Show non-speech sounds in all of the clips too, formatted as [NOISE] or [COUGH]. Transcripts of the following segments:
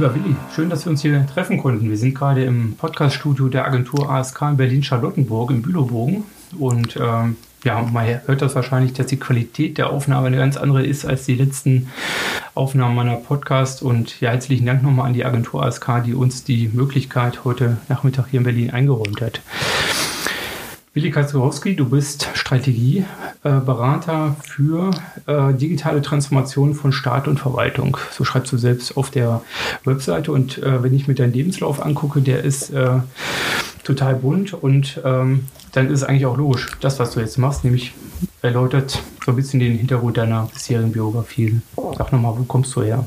Lieber Willi, schön, dass wir uns hier treffen konnten. Wir sind gerade im Podcaststudio der Agentur ASK in Berlin-Charlottenburg im Bülowbogen. Und ähm, ja, man hört das wahrscheinlich, dass die Qualität der Aufnahme eine ganz andere ist als die letzten Aufnahmen meiner Podcast. Und ja, herzlichen Dank nochmal an die Agentur ASK, die uns die Möglichkeit heute Nachmittag hier in Berlin eingeräumt hat. Willi Kaczorowski, du bist Strategieberater für äh, digitale Transformation von Staat und Verwaltung. So schreibst du selbst auf der Webseite. Und äh, wenn ich mir deinen Lebenslauf angucke, der ist äh, total bunt und ähm, dann ist es eigentlich auch logisch, das, was du jetzt machst, nämlich erläutert so ein bisschen den Hintergrund deiner bisherigen Biografie. Sag nochmal, wo kommst du her?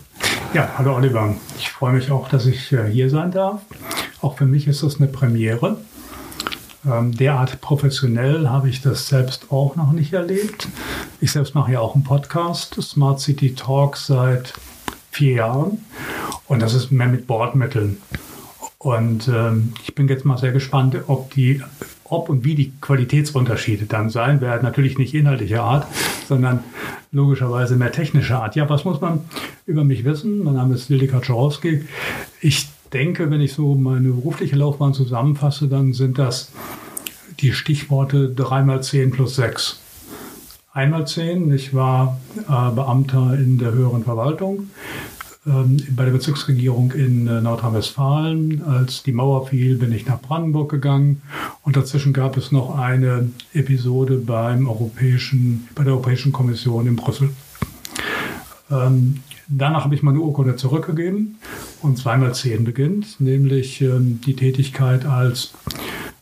Ja, hallo Oliver. Ich freue mich auch, dass ich hier sein darf. Auch für mich ist das eine Premiere. Ähm, derart professionell habe ich das selbst auch noch nicht erlebt. Ich selbst mache ja auch einen Podcast, Smart City Talk, seit vier Jahren. Und das ist mehr mit Bordmitteln. Und ähm, ich bin jetzt mal sehr gespannt, ob die, ob und wie die Qualitätsunterschiede dann sein werden. Natürlich nicht inhaltlicher Art, sondern logischerweise mehr technischer Art. Ja, was muss man über mich wissen? Mein Name ist Lili Kaczorowski. Ich denke, wenn ich so meine berufliche Laufbahn zusammenfasse, dann sind das die Stichworte 3 mal 10 plus 6. Einmal 10, ich war äh, Beamter in der höheren Verwaltung ähm, bei der Bezirksregierung in äh, Nordrhein-Westfalen. Als die Mauer fiel, bin ich nach Brandenburg gegangen und dazwischen gab es noch eine Episode beim Europäischen, bei der Europäischen Kommission in Brüssel. Ähm, danach habe ich meine Urkunde zurückgegeben und zweimal zehn beginnt, nämlich ähm, die Tätigkeit als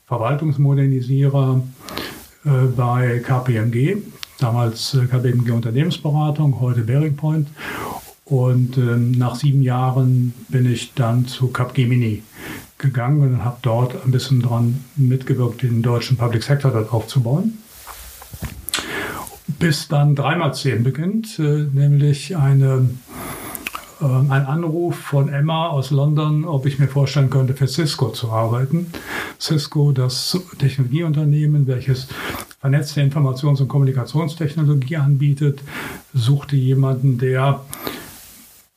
Verwaltungsmodernisierer äh, bei KPMG, damals äh, KPMG Unternehmensberatung, heute Bearing Point. Und ähm, nach sieben Jahren bin ich dann zu Capgemini gegangen und habe dort ein bisschen daran mitgewirkt, den deutschen Public Sector dort aufzubauen. Bis dann dreimal zehn beginnt, äh, nämlich eine ähm, ein Anruf von Emma aus London, ob ich mir vorstellen könnte, für Cisco zu arbeiten. Cisco, das Technologieunternehmen, welches vernetzte Informations- und Kommunikationstechnologie anbietet, suchte jemanden, der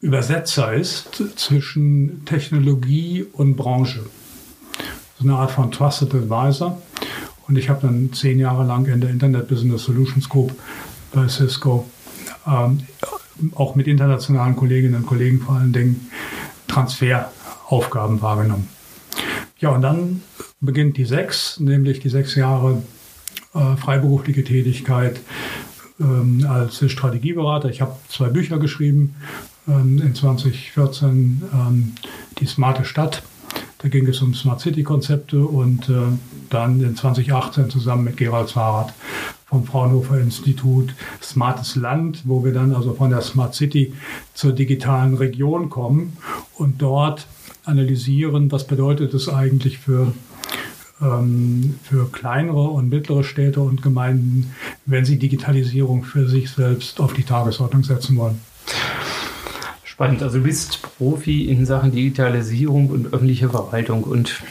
Übersetzer ist zwischen Technologie und Branche. So eine Art von Trusted Advisor. Und ich habe dann zehn Jahre lang in der Internet Business Solutions Group bei Cisco ähm, auch mit internationalen Kolleginnen und Kollegen vor allen Dingen Transferaufgaben wahrgenommen. Ja, und dann beginnt die sechs, nämlich die sechs Jahre äh, freiberufliche Tätigkeit ähm, als Strategieberater. Ich habe zwei Bücher geschrieben, ähm, in 2014 ähm, Die smarte Stadt. Da ging es um Smart City Konzepte und äh, dann in 2018 zusammen mit Gerald Fahrrad vom Fraunhofer Institut Smartes Land, wo wir dann also von der Smart City zur digitalen Region kommen und dort analysieren, was bedeutet es eigentlich für, ähm, für kleinere und mittlere Städte und Gemeinden, wenn sie Digitalisierung für sich selbst auf die Tagesordnung setzen wollen. Spannend. Also du bist Profi in Sachen Digitalisierung und öffentliche Verwaltung und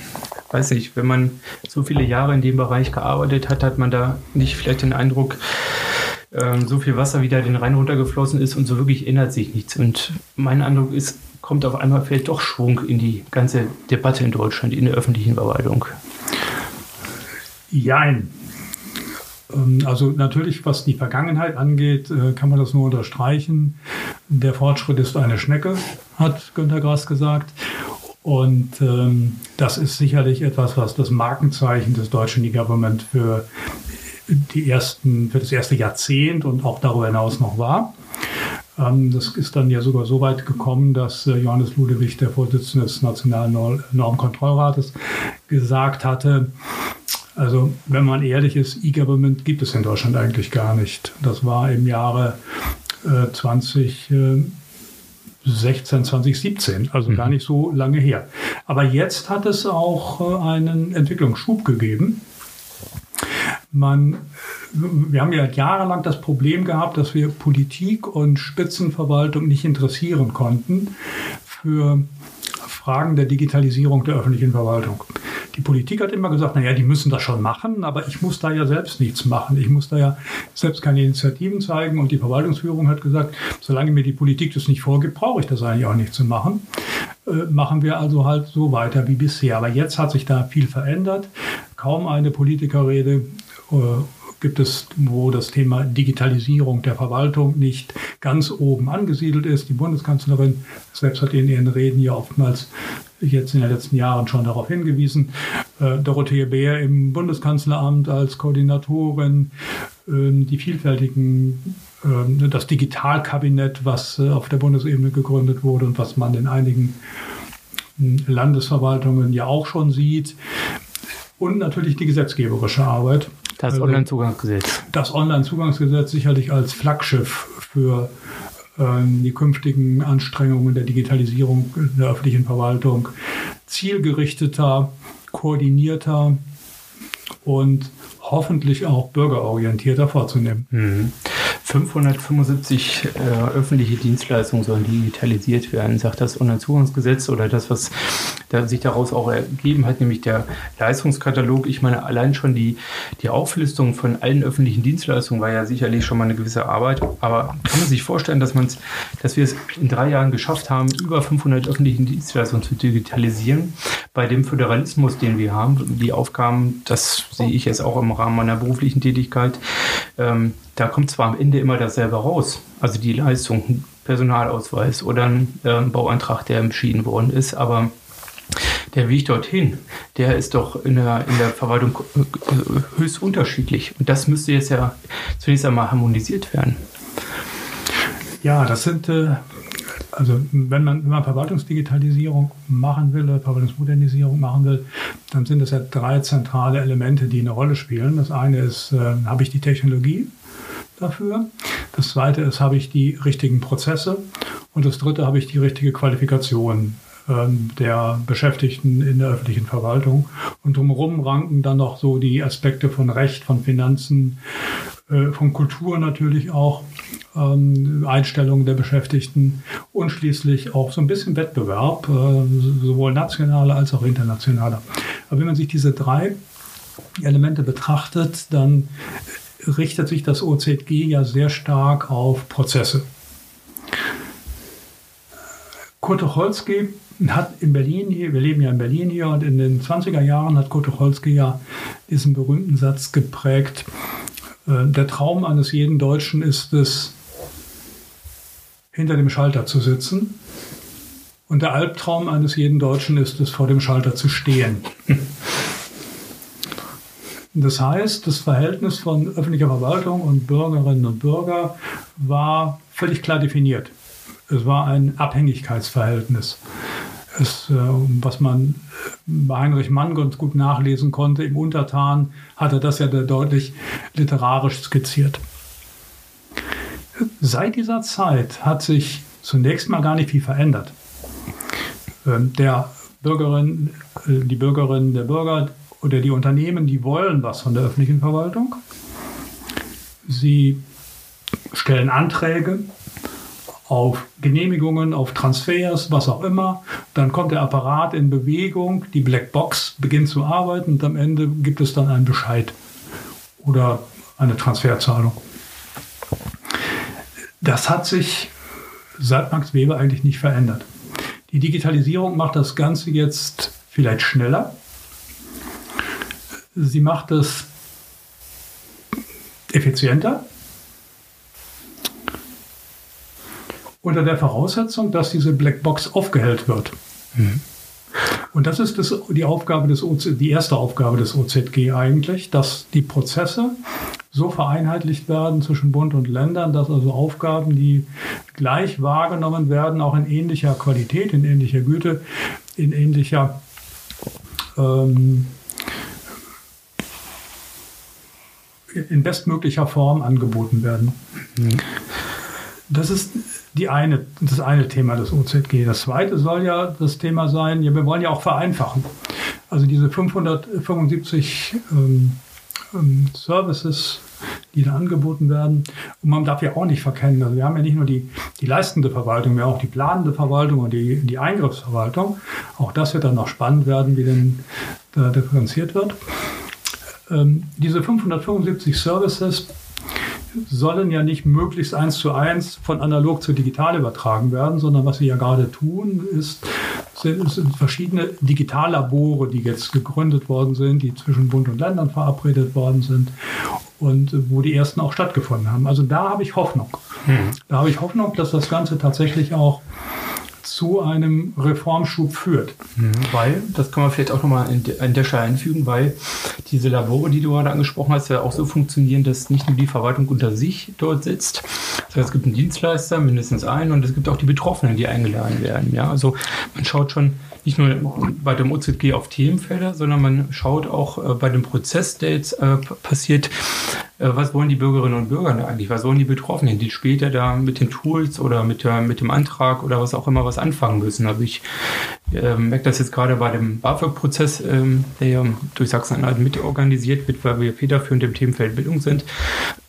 weiß nicht, wenn man so viele Jahre in dem Bereich gearbeitet hat, hat man da nicht vielleicht den Eindruck, ähm, so viel Wasser wieder den Rhein runtergeflossen ist und so wirklich ändert sich nichts. Und mein Eindruck ist, kommt auf einmal fällt doch Schwung in die ganze Debatte in Deutschland, in der öffentlichen Verwaltung. Jein. Ähm, also natürlich, was die Vergangenheit angeht, äh, kann man das nur unterstreichen. Der Fortschritt ist eine Schnecke, hat Günter Grass gesagt. Und ähm, das ist sicherlich etwas, was das Markenzeichen des deutschen E-Government für, die ersten, für das erste Jahrzehnt und auch darüber hinaus noch war. Ähm, das ist dann ja sogar so weit gekommen, dass äh, Johannes Ludewig, der Vorsitzende des Nationalen Normkontrollrates, gesagt hatte, also wenn man ehrlich ist, E-Government gibt es in Deutschland eigentlich gar nicht. Das war im Jahre äh, 20. Äh, 16, 2017, also mhm. gar nicht so lange her. Aber jetzt hat es auch äh, einen Entwicklungsschub gegeben. Man, wir haben ja jahrelang das Problem gehabt, dass wir Politik und Spitzenverwaltung nicht interessieren konnten für Fragen der Digitalisierung der öffentlichen Verwaltung. Die Politik hat immer gesagt, naja, die müssen das schon machen, aber ich muss da ja selbst nichts machen. Ich muss da ja selbst keine Initiativen zeigen. Und die Verwaltungsführung hat gesagt, solange mir die Politik das nicht vorgibt, brauche ich das eigentlich auch nicht zu machen. Äh, machen wir also halt so weiter wie bisher. Aber jetzt hat sich da viel verändert. Kaum eine Politikerrede äh, gibt es, wo das Thema Digitalisierung der Verwaltung nicht ganz oben angesiedelt ist. Die Bundeskanzlerin selbst hat in ihren Reden ja oftmals jetzt in den letzten Jahren schon darauf hingewiesen. Äh, Dorothee Bär im Bundeskanzleramt als Koordinatorin, äh, die vielfältigen, äh, das Digitalkabinett, was äh, auf der Bundesebene gegründet wurde und was man in einigen hm, Landesverwaltungen ja auch schon sieht. Und natürlich die gesetzgeberische Arbeit. Das also Onlinezugangsgesetz. Das Onlinezugangsgesetz sicherlich als Flaggschiff für ähm, die künftigen Anstrengungen der Digitalisierung der öffentlichen Verwaltung zielgerichteter, koordinierter und hoffentlich auch bürgerorientierter vorzunehmen. Mhm. 575 äh, öffentliche Dienstleistungen sollen digitalisiert werden, sagt das Onlinezugangsgesetz oder das, was da sich daraus auch ergeben hat, nämlich der Leistungskatalog. Ich meine, allein schon die, die Auflistung von allen öffentlichen Dienstleistungen war ja sicherlich schon mal eine gewisse Arbeit. Aber kann man sich vorstellen, dass, man's, dass wir es in drei Jahren geschafft haben, über 500 öffentliche Dienstleistungen zu digitalisieren? Bei dem Föderalismus, den wir haben, die Aufgaben, das sehe ich jetzt auch im Rahmen meiner beruflichen Tätigkeit, ähm, da kommt zwar am Ende immer dasselbe raus, also die Leistung, Personalausweis oder ein äh, Bauantrag, der entschieden worden ist, aber der Weg dorthin, der ist doch in der, in der Verwaltung äh, höchst unterschiedlich. Und das müsste jetzt ja zunächst einmal harmonisiert werden. Ja, das sind, äh, also wenn man, wenn man Verwaltungsdigitalisierung machen will oder Verwaltungsmodernisierung machen will, dann sind das ja drei zentrale Elemente, die eine Rolle spielen. Das eine ist, äh, habe ich die Technologie? Dafür. Das zweite ist, habe ich die richtigen Prozesse. Und das dritte, habe ich die richtige Qualifikation ähm, der Beschäftigten in der öffentlichen Verwaltung. Und drumherum ranken dann noch so die Aspekte von Recht, von Finanzen, äh, von Kultur natürlich auch, ähm, Einstellungen der Beschäftigten und schließlich auch so ein bisschen Wettbewerb, äh, sowohl nationaler als auch internationaler. Aber wenn man sich diese drei Elemente betrachtet, dann richtet sich das OZG ja sehr stark auf Prozesse. Kurt Tucholsky hat in Berlin hier, wir leben ja in Berlin hier und in den 20er Jahren hat Kurt Tucholsky ja diesen berühmten Satz geprägt, äh, der Traum eines jeden Deutschen ist es, hinter dem Schalter zu sitzen. Und der Albtraum eines jeden Deutschen ist es, vor dem Schalter zu stehen. Das heißt, das Verhältnis von öffentlicher Verwaltung und Bürgerinnen und Bürger war völlig klar definiert. Es war ein Abhängigkeitsverhältnis. Es, äh, was man bei Heinrich Mann ganz gut nachlesen konnte, im Untertan hat er das ja deutlich literarisch skizziert. Seit dieser Zeit hat sich zunächst mal gar nicht viel verändert. Ähm, der Bürgerin, äh, die Bürgerinnen, der Bürger oder die Unternehmen, die wollen was von der öffentlichen Verwaltung. Sie stellen Anträge auf Genehmigungen, auf Transfers, was auch immer. Dann kommt der Apparat in Bewegung, die Blackbox beginnt zu arbeiten und am Ende gibt es dann einen Bescheid oder eine Transferzahlung. Das hat sich seit Max Weber eigentlich nicht verändert. Die Digitalisierung macht das Ganze jetzt vielleicht schneller, Sie macht es effizienter. Unter der Voraussetzung, dass diese Blackbox aufgehellt wird. Mhm. Und das ist das, die Aufgabe des OZ, die erste Aufgabe des OZG eigentlich, dass die Prozesse so vereinheitlicht werden zwischen Bund und Ländern, dass also Aufgaben, die gleich wahrgenommen werden, auch in ähnlicher Qualität, in ähnlicher Güte, in ähnlicher ähm, in bestmöglicher Form angeboten werden. Mhm. Das ist die eine, das eine Thema des OZG. Das zweite soll ja das Thema sein, ja, wir wollen ja auch vereinfachen. Also diese 575 ähm, ähm, Services, die da angeboten werden. Und man darf ja auch nicht verkennen, also wir haben ja nicht nur die, die leistende Verwaltung, wir haben auch die planende Verwaltung und die, die Eingriffsverwaltung. Auch das wird dann noch spannend werden, wie denn da differenziert wird. Ähm, diese 575 Services sollen ja nicht möglichst eins zu eins von analog zu digital übertragen werden, sondern was sie ja gerade tun, ist, sind, sind verschiedene Digitallabore, die jetzt gegründet worden sind, die zwischen Bund und Ländern verabredet worden sind und wo die ersten auch stattgefunden haben. Also da habe ich Hoffnung. Mhm. Da habe ich Hoffnung, dass das Ganze tatsächlich auch zu einem Reformschub führt. Mhm, weil, das kann man vielleicht auch nochmal an der Stelle einfügen, weil diese Labore, die du gerade angesprochen hast, ja auch so funktionieren, dass nicht nur die Verwaltung unter sich dort sitzt. Das heißt, es gibt einen Dienstleister, mindestens einen, und es gibt auch die Betroffenen, die eingeladen werden. Ja, also man schaut schon nicht nur bei dem OZG auf Themenfelder, sondern man schaut auch äh, bei dem Prozess, der jetzt äh, passiert, was wollen die Bürgerinnen und Bürger da eigentlich? Was wollen die Betroffenen, die später da mit den Tools oder mit, der, mit dem Antrag oder was auch immer was anfangen müssen? Also ich äh, merke das jetzt gerade bei dem BAföG-Prozess, ähm, der ja durch Sachsen-Anhalt mitorganisiert wird, weil wir federführend im Themenfeld Bildung sind,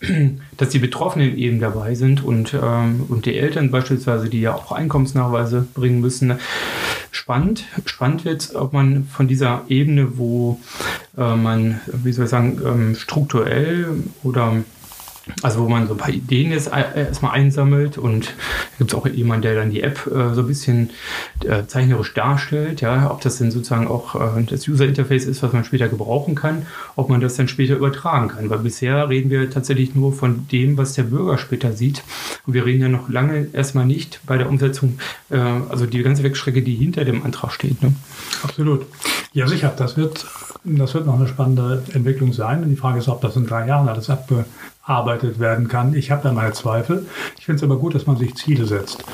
[CLEARS THROAT] dass die Betroffenen eben dabei sind und, ähm, und die Eltern beispielsweise, die ja auch Einkommensnachweise bringen müssen. Spannend. Spannend wird, ob man von dieser Ebene, wo äh, man, wie soll ich sagen, ähm, strukturell oder also wo man so ein paar Ideen jetzt erstmal einsammelt und da gibt es auch jemanden, der dann die App äh, so ein bisschen äh, zeichnerisch darstellt, ja, ob das denn sozusagen auch äh, das User-Interface ist, was man später gebrauchen kann, ob man das dann später übertragen kann. Weil bisher reden wir tatsächlich nur von dem, was der Bürger später sieht. Und wir reden ja noch lange erstmal nicht bei der Umsetzung, äh, also die ganze Wegstrecke, die hinter dem Antrag steht. Ne? Absolut. Ja, sicher. Das wird, das wird noch eine spannende Entwicklung sein. Und die Frage ist, ob das in drei Jahren alles abge arbeitet werden kann. Ich habe da meine Zweifel. Ich finde es aber gut, dass man sich Ziele setzt,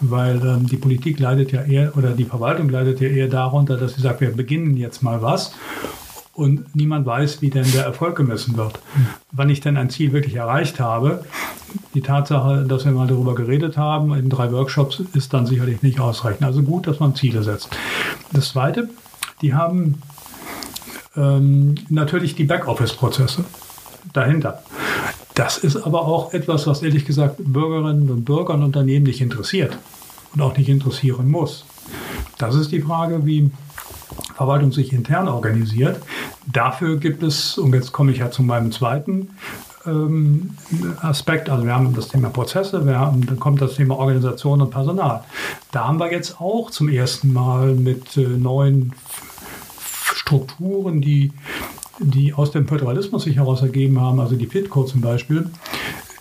weil ähm, die Politik leidet ja eher oder die Verwaltung leidet ja eher darunter, dass sie sagt, wir beginnen jetzt mal was und niemand weiß, wie denn der Erfolg gemessen wird. Wann ich denn ein Ziel wirklich erreicht habe, die Tatsache, dass wir mal darüber geredet haben in drei Workshops, ist dann sicherlich nicht ausreichend. Also gut, dass man Ziele setzt. Das Zweite, die haben ähm, natürlich die Backoffice-Prozesse dahinter. Das ist aber auch etwas, was ehrlich gesagt Bürgerinnen und Bürger und Unternehmen nicht interessiert und auch nicht interessieren muss. Das ist die Frage, wie Verwaltung sich intern organisiert. Dafür gibt es, und jetzt komme ich ja zu meinem zweiten ähm, Aspekt, also wir haben das Thema Prozesse, wir haben, dann kommt das Thema Organisation und Personal. Da haben wir jetzt auch zum ersten Mal mit äh, neuen Strukturen, die die aus dem Föderalismus sich heraus ergeben haben, also die FITCO zum Beispiel,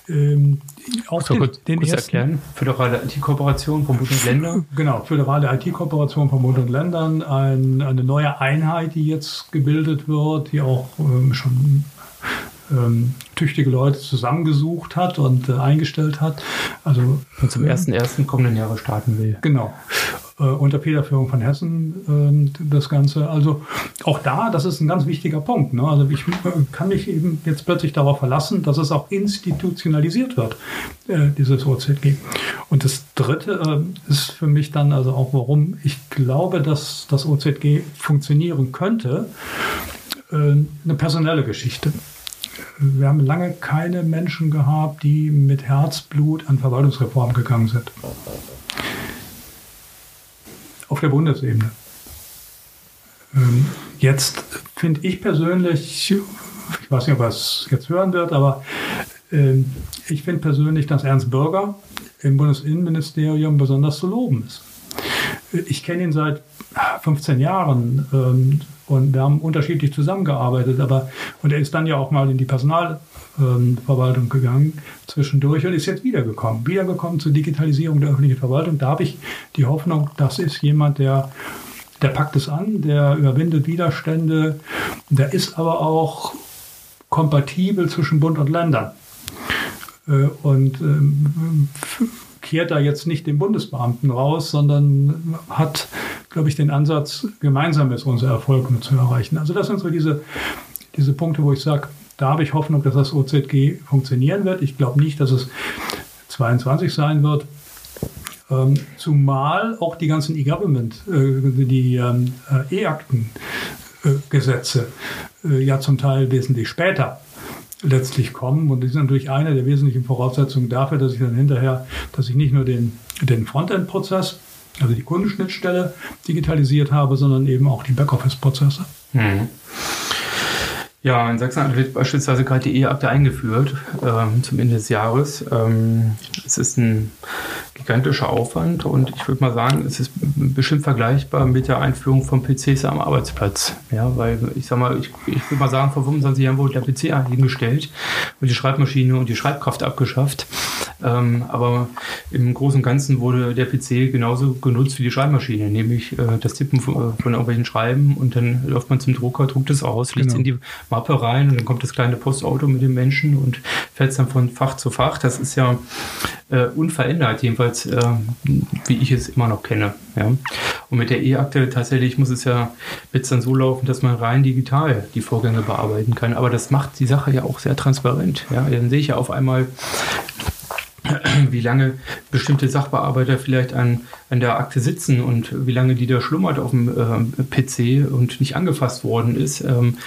ähm, auch so, den, kurz, den kurz ersten, erklären. Föderale IT-Kooperation von Bund und Ländern. Genau, föderale IT-Kooperation von Bund und Ländern, ein, eine neue Einheit, die jetzt gebildet wird, die auch ähm, schon ähm, tüchtige Leute zusammengesucht hat und äh, eingestellt hat. Also und zum ersten ersten kommenden Jahre starten will. Genau äh, unter Federführung von Hessen äh, das Ganze. Also auch da, das ist ein ganz wichtiger Punkt. Ne? Also ich äh, kann mich eben jetzt plötzlich darauf verlassen, dass es auch institutionalisiert wird, äh, dieses OZG. Und das Dritte äh, ist für mich dann also auch, warum ich glaube, dass das OZG funktionieren könnte, äh, eine personelle Geschichte. Wir haben lange keine Menschen gehabt, die mit Herzblut an Verwaltungsreform gegangen sind auf der Bundesebene. Ähm, jetzt finde ich persönlich, ich weiß nicht, ob es jetzt hören wird, aber äh, ich finde persönlich, dass Ernst Bürger im Bundesinnenministerium besonders zu loben ist. Ich kenne ihn seit 15 Jahren ähm, und wir haben unterschiedlich zusammengearbeitet, aber und er ist dann ja auch mal in die Personalverwaltung ähm, gegangen zwischendurch und ist jetzt wiedergekommen. Wiedergekommen zur Digitalisierung der öffentlichen Verwaltung. Da habe ich die Hoffnung, das ist jemand, der der packt es an, der überwindet Widerstände, der ist aber auch kompatibel zwischen Bund und Ländern. Äh, und ähm, kehrt da jetzt nicht den Bundesbeamten raus, sondern hat, glaube ich, den Ansatz, gemeinsam ist unser Erfolg zu erreichen. Also das sind so diese, diese Punkte, wo ich sage, da habe ich Hoffnung, dass das OZG funktionieren wird. Ich glaube nicht, dass es 22 sein wird. Ähm, zumal auch die ganzen E-Government, äh, die ähm, äh, E-Akten-Gesetze äh, ja zum Teil wesentlich später letztlich kommen. Und das ist natürlich eine der wesentlichen Voraussetzungen dafür, dass ich dann hinterher, dass ich nicht nur den, den Frontend-Prozess also die Kundenschnittstelle digitalisiert habe, sondern eben auch die Backoffice-Prozesse. Mhm. Ja, in Sachsen wird beispielsweise gerade die E-Akte eingeführt, ähm, zum Ende des Jahres. Ähm, es ist ein gigantischer Aufwand und ich würde mal sagen, es ist bestimmt vergleichbar mit der Einführung von PCs am Arbeitsplatz. Ja, weil ich sag mal, ich, ich würde mal sagen, vor 25 Jahren wurde der PC hingestellt und die Schreibmaschine und die Schreibkraft abgeschafft. Ähm, aber im Großen und Ganzen wurde der PC genauso genutzt wie die Schreibmaschine, nämlich äh, das Tippen von, von, irgendwelchen Schreiben und dann läuft man zum Drucker, druckt es aus, legt es genau. in die Mappe rein und dann kommt das kleine Postauto mit dem Menschen und fährt es dann von Fach zu Fach. Das ist ja äh, unverändert, jedenfalls äh, wie ich es immer noch kenne. Ja. Und mit der E-Akte tatsächlich muss es ja jetzt dann so laufen, dass man rein digital die Vorgänge bearbeiten kann. Aber das macht die Sache ja auch sehr transparent. Ja. Dann sehe ich ja auf einmal, [CLEARS THROAT] wie lange bestimmte Sachbearbeiter vielleicht an, an der Akte sitzen und wie lange die da schlummert auf dem äh, PC und nicht angefasst worden ist. Ähm,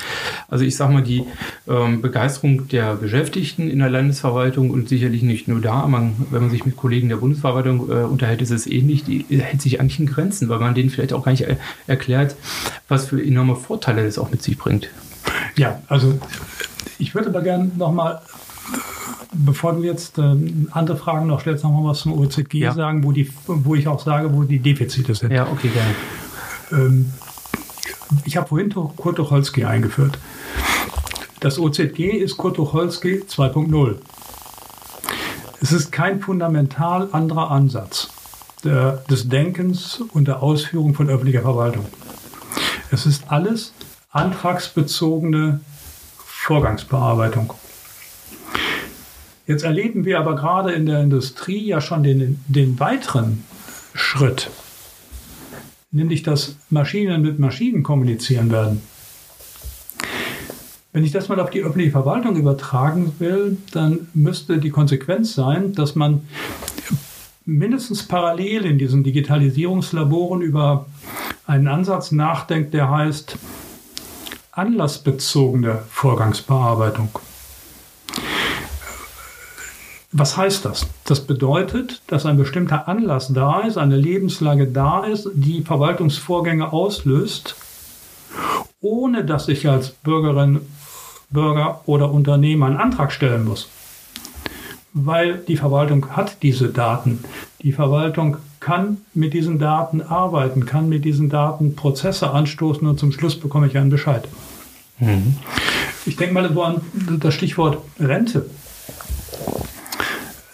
also ich sage mal, die ähm, Begeisterung der Beschäftigten in der Landesverwaltung und sicherlich nicht nur da, man, wenn man sich mit Kollegen der Bundesverwaltung äh, unterhält, ist es ähnlich, die hält sich eigentlich in Grenzen, weil man denen vielleicht auch gar nicht erklärt, was für enorme Vorteile das auch mit sich bringt. Ja, also ich würde aber gerne nochmal bevor du jetzt äh, andere Fragen noch stellst, noch mal was zum OZG ja. sagen, wo, die, wo ich auch sage, wo die Defizite sind. Ja, okay, gerne. Ähm, ich habe vorhin Kurt Tucholsky eingeführt. Das OZG ist Kurt Tucholsky 2.0. Es ist kein fundamental anderer Ansatz der, des Denkens und der Ausführung von öffentlicher Verwaltung. Es ist alles antragsbezogene Vorgangsbearbeitung. Jetzt erleben wir aber gerade in der Industrie ja schon den, den weiteren Schritt, nämlich dass Maschinen mit Maschinen kommunizieren werden. Wenn ich das mal auf die öffentliche Verwaltung übertragen will, dann müsste die Konsequenz sein, dass man mindestens parallel in diesen Digitalisierungslaboren über einen Ansatz nachdenkt, der heißt anlassbezogene Vorgangsbearbeitung. Was heißt das? Das bedeutet, dass ein bestimmter Anlass da ist, eine Lebenslage da ist, die Verwaltungsvorgänge auslöst, ohne dass ich als Bürgerin, Bürger oder Unternehmer einen Antrag stellen muss. Weil die Verwaltung hat diese Daten. Die Verwaltung kann mit diesen Daten arbeiten, kann mit diesen Daten Prozesse anstoßen und zum Schluss bekomme ich einen Bescheid. Mhm. Ich denke mal so an das Stichwort Rente.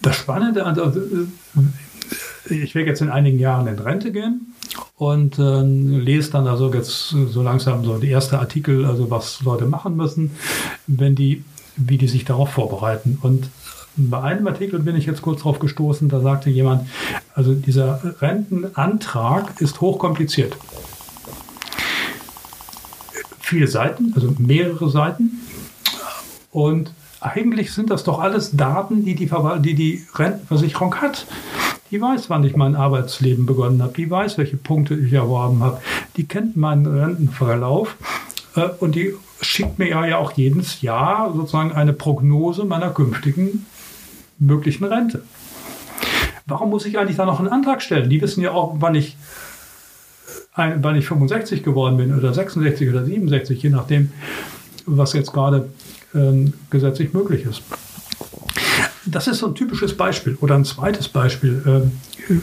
Das Spannende, also äh, ich werde jetzt in einigen Jahren in Rente gehen und äh, lese dann also jetzt so langsam so die ersten Artikel, also was Leute machen müssen, wenn die, wie die sich darauf vorbereiten. Und bei einem Artikel bin ich jetzt kurz darauf gestoßen, da sagte jemand, also dieser Rentenantrag ist hochkompliziert. Viele Seiten, also mehrere Seiten. Und eigentlich sind das doch alles Daten, die die, die, die Rentenversicherung hat. Die weiß, wann ich mein Arbeitsleben begonnen habe. Die weiß, welche Punkte ich erworben habe. Die kennt meinen Rentenverlauf. Äh, und die schickt mir ja auch jedes Jahr sozusagen eine Prognose meiner künftigen möglichen Rente. Warum muss ich eigentlich da noch einen Antrag stellen? Die wissen ja auch, wann ich, wann ich 65 geworden bin oder 66 oder 67, je nachdem, was jetzt gerade gesetzlich möglich ist. Das ist so ein typisches Beispiel. Oder ein zweites Beispiel. Ähm,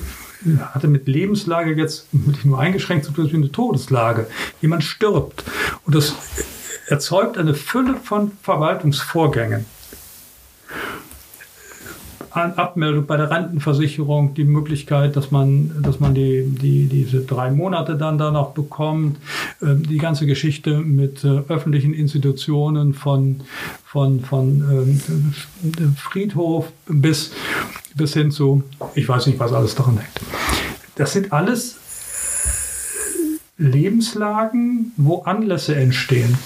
hatte mit Lebenslage jetzt nicht nur eingeschränkt zu tun, wie eine Todeslage. Jemand stirbt. Und das erzeugt eine Fülle von Verwaltungsvorgängen. Abmeldung bei der Rentenversicherung, die Möglichkeit, dass man, dass man die, die, diese drei Monate dann da noch bekommt, ähm, die ganze Geschichte mit äh, öffentlichen Institutionen von, von, von ähm, Friedhof bis, bis hin zu, ich weiß nicht, was alles daran hängt. Das sind alles Lebenslagen, wo Anlässe entstehen.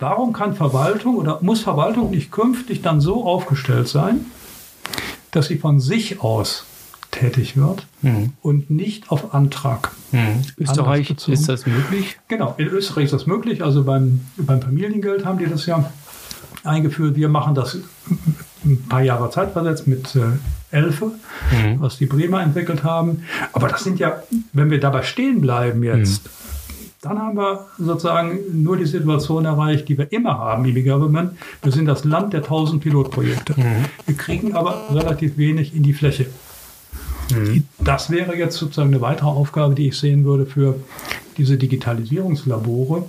Warum kann Verwaltung oder muss Verwaltung nicht künftig dann so aufgestellt sein, dass sie von sich aus tätig wird mhm. und nicht auf Antrag. Mhm. Österreich ist das möglich? Genau, in Österreich ist das möglich. Also beim, beim Familiengeld haben die das ja eingeführt. Wir machen das ein paar Jahre Zeit versetzt mit äh, Elfe, mhm. was die Bremer entwickelt haben. Aber das sind ja, wenn wir dabei stehen bleiben jetzt, mhm. Dann haben wir sozusagen nur die Situation erreicht, die wir immer haben im E-Government. Wir sind das Land der 1000 Pilotprojekte. Mhm. Wir kriegen aber relativ wenig in die Fläche. Mhm. Das wäre jetzt sozusagen eine weitere Aufgabe, die ich sehen würde für diese Digitalisierungslabore.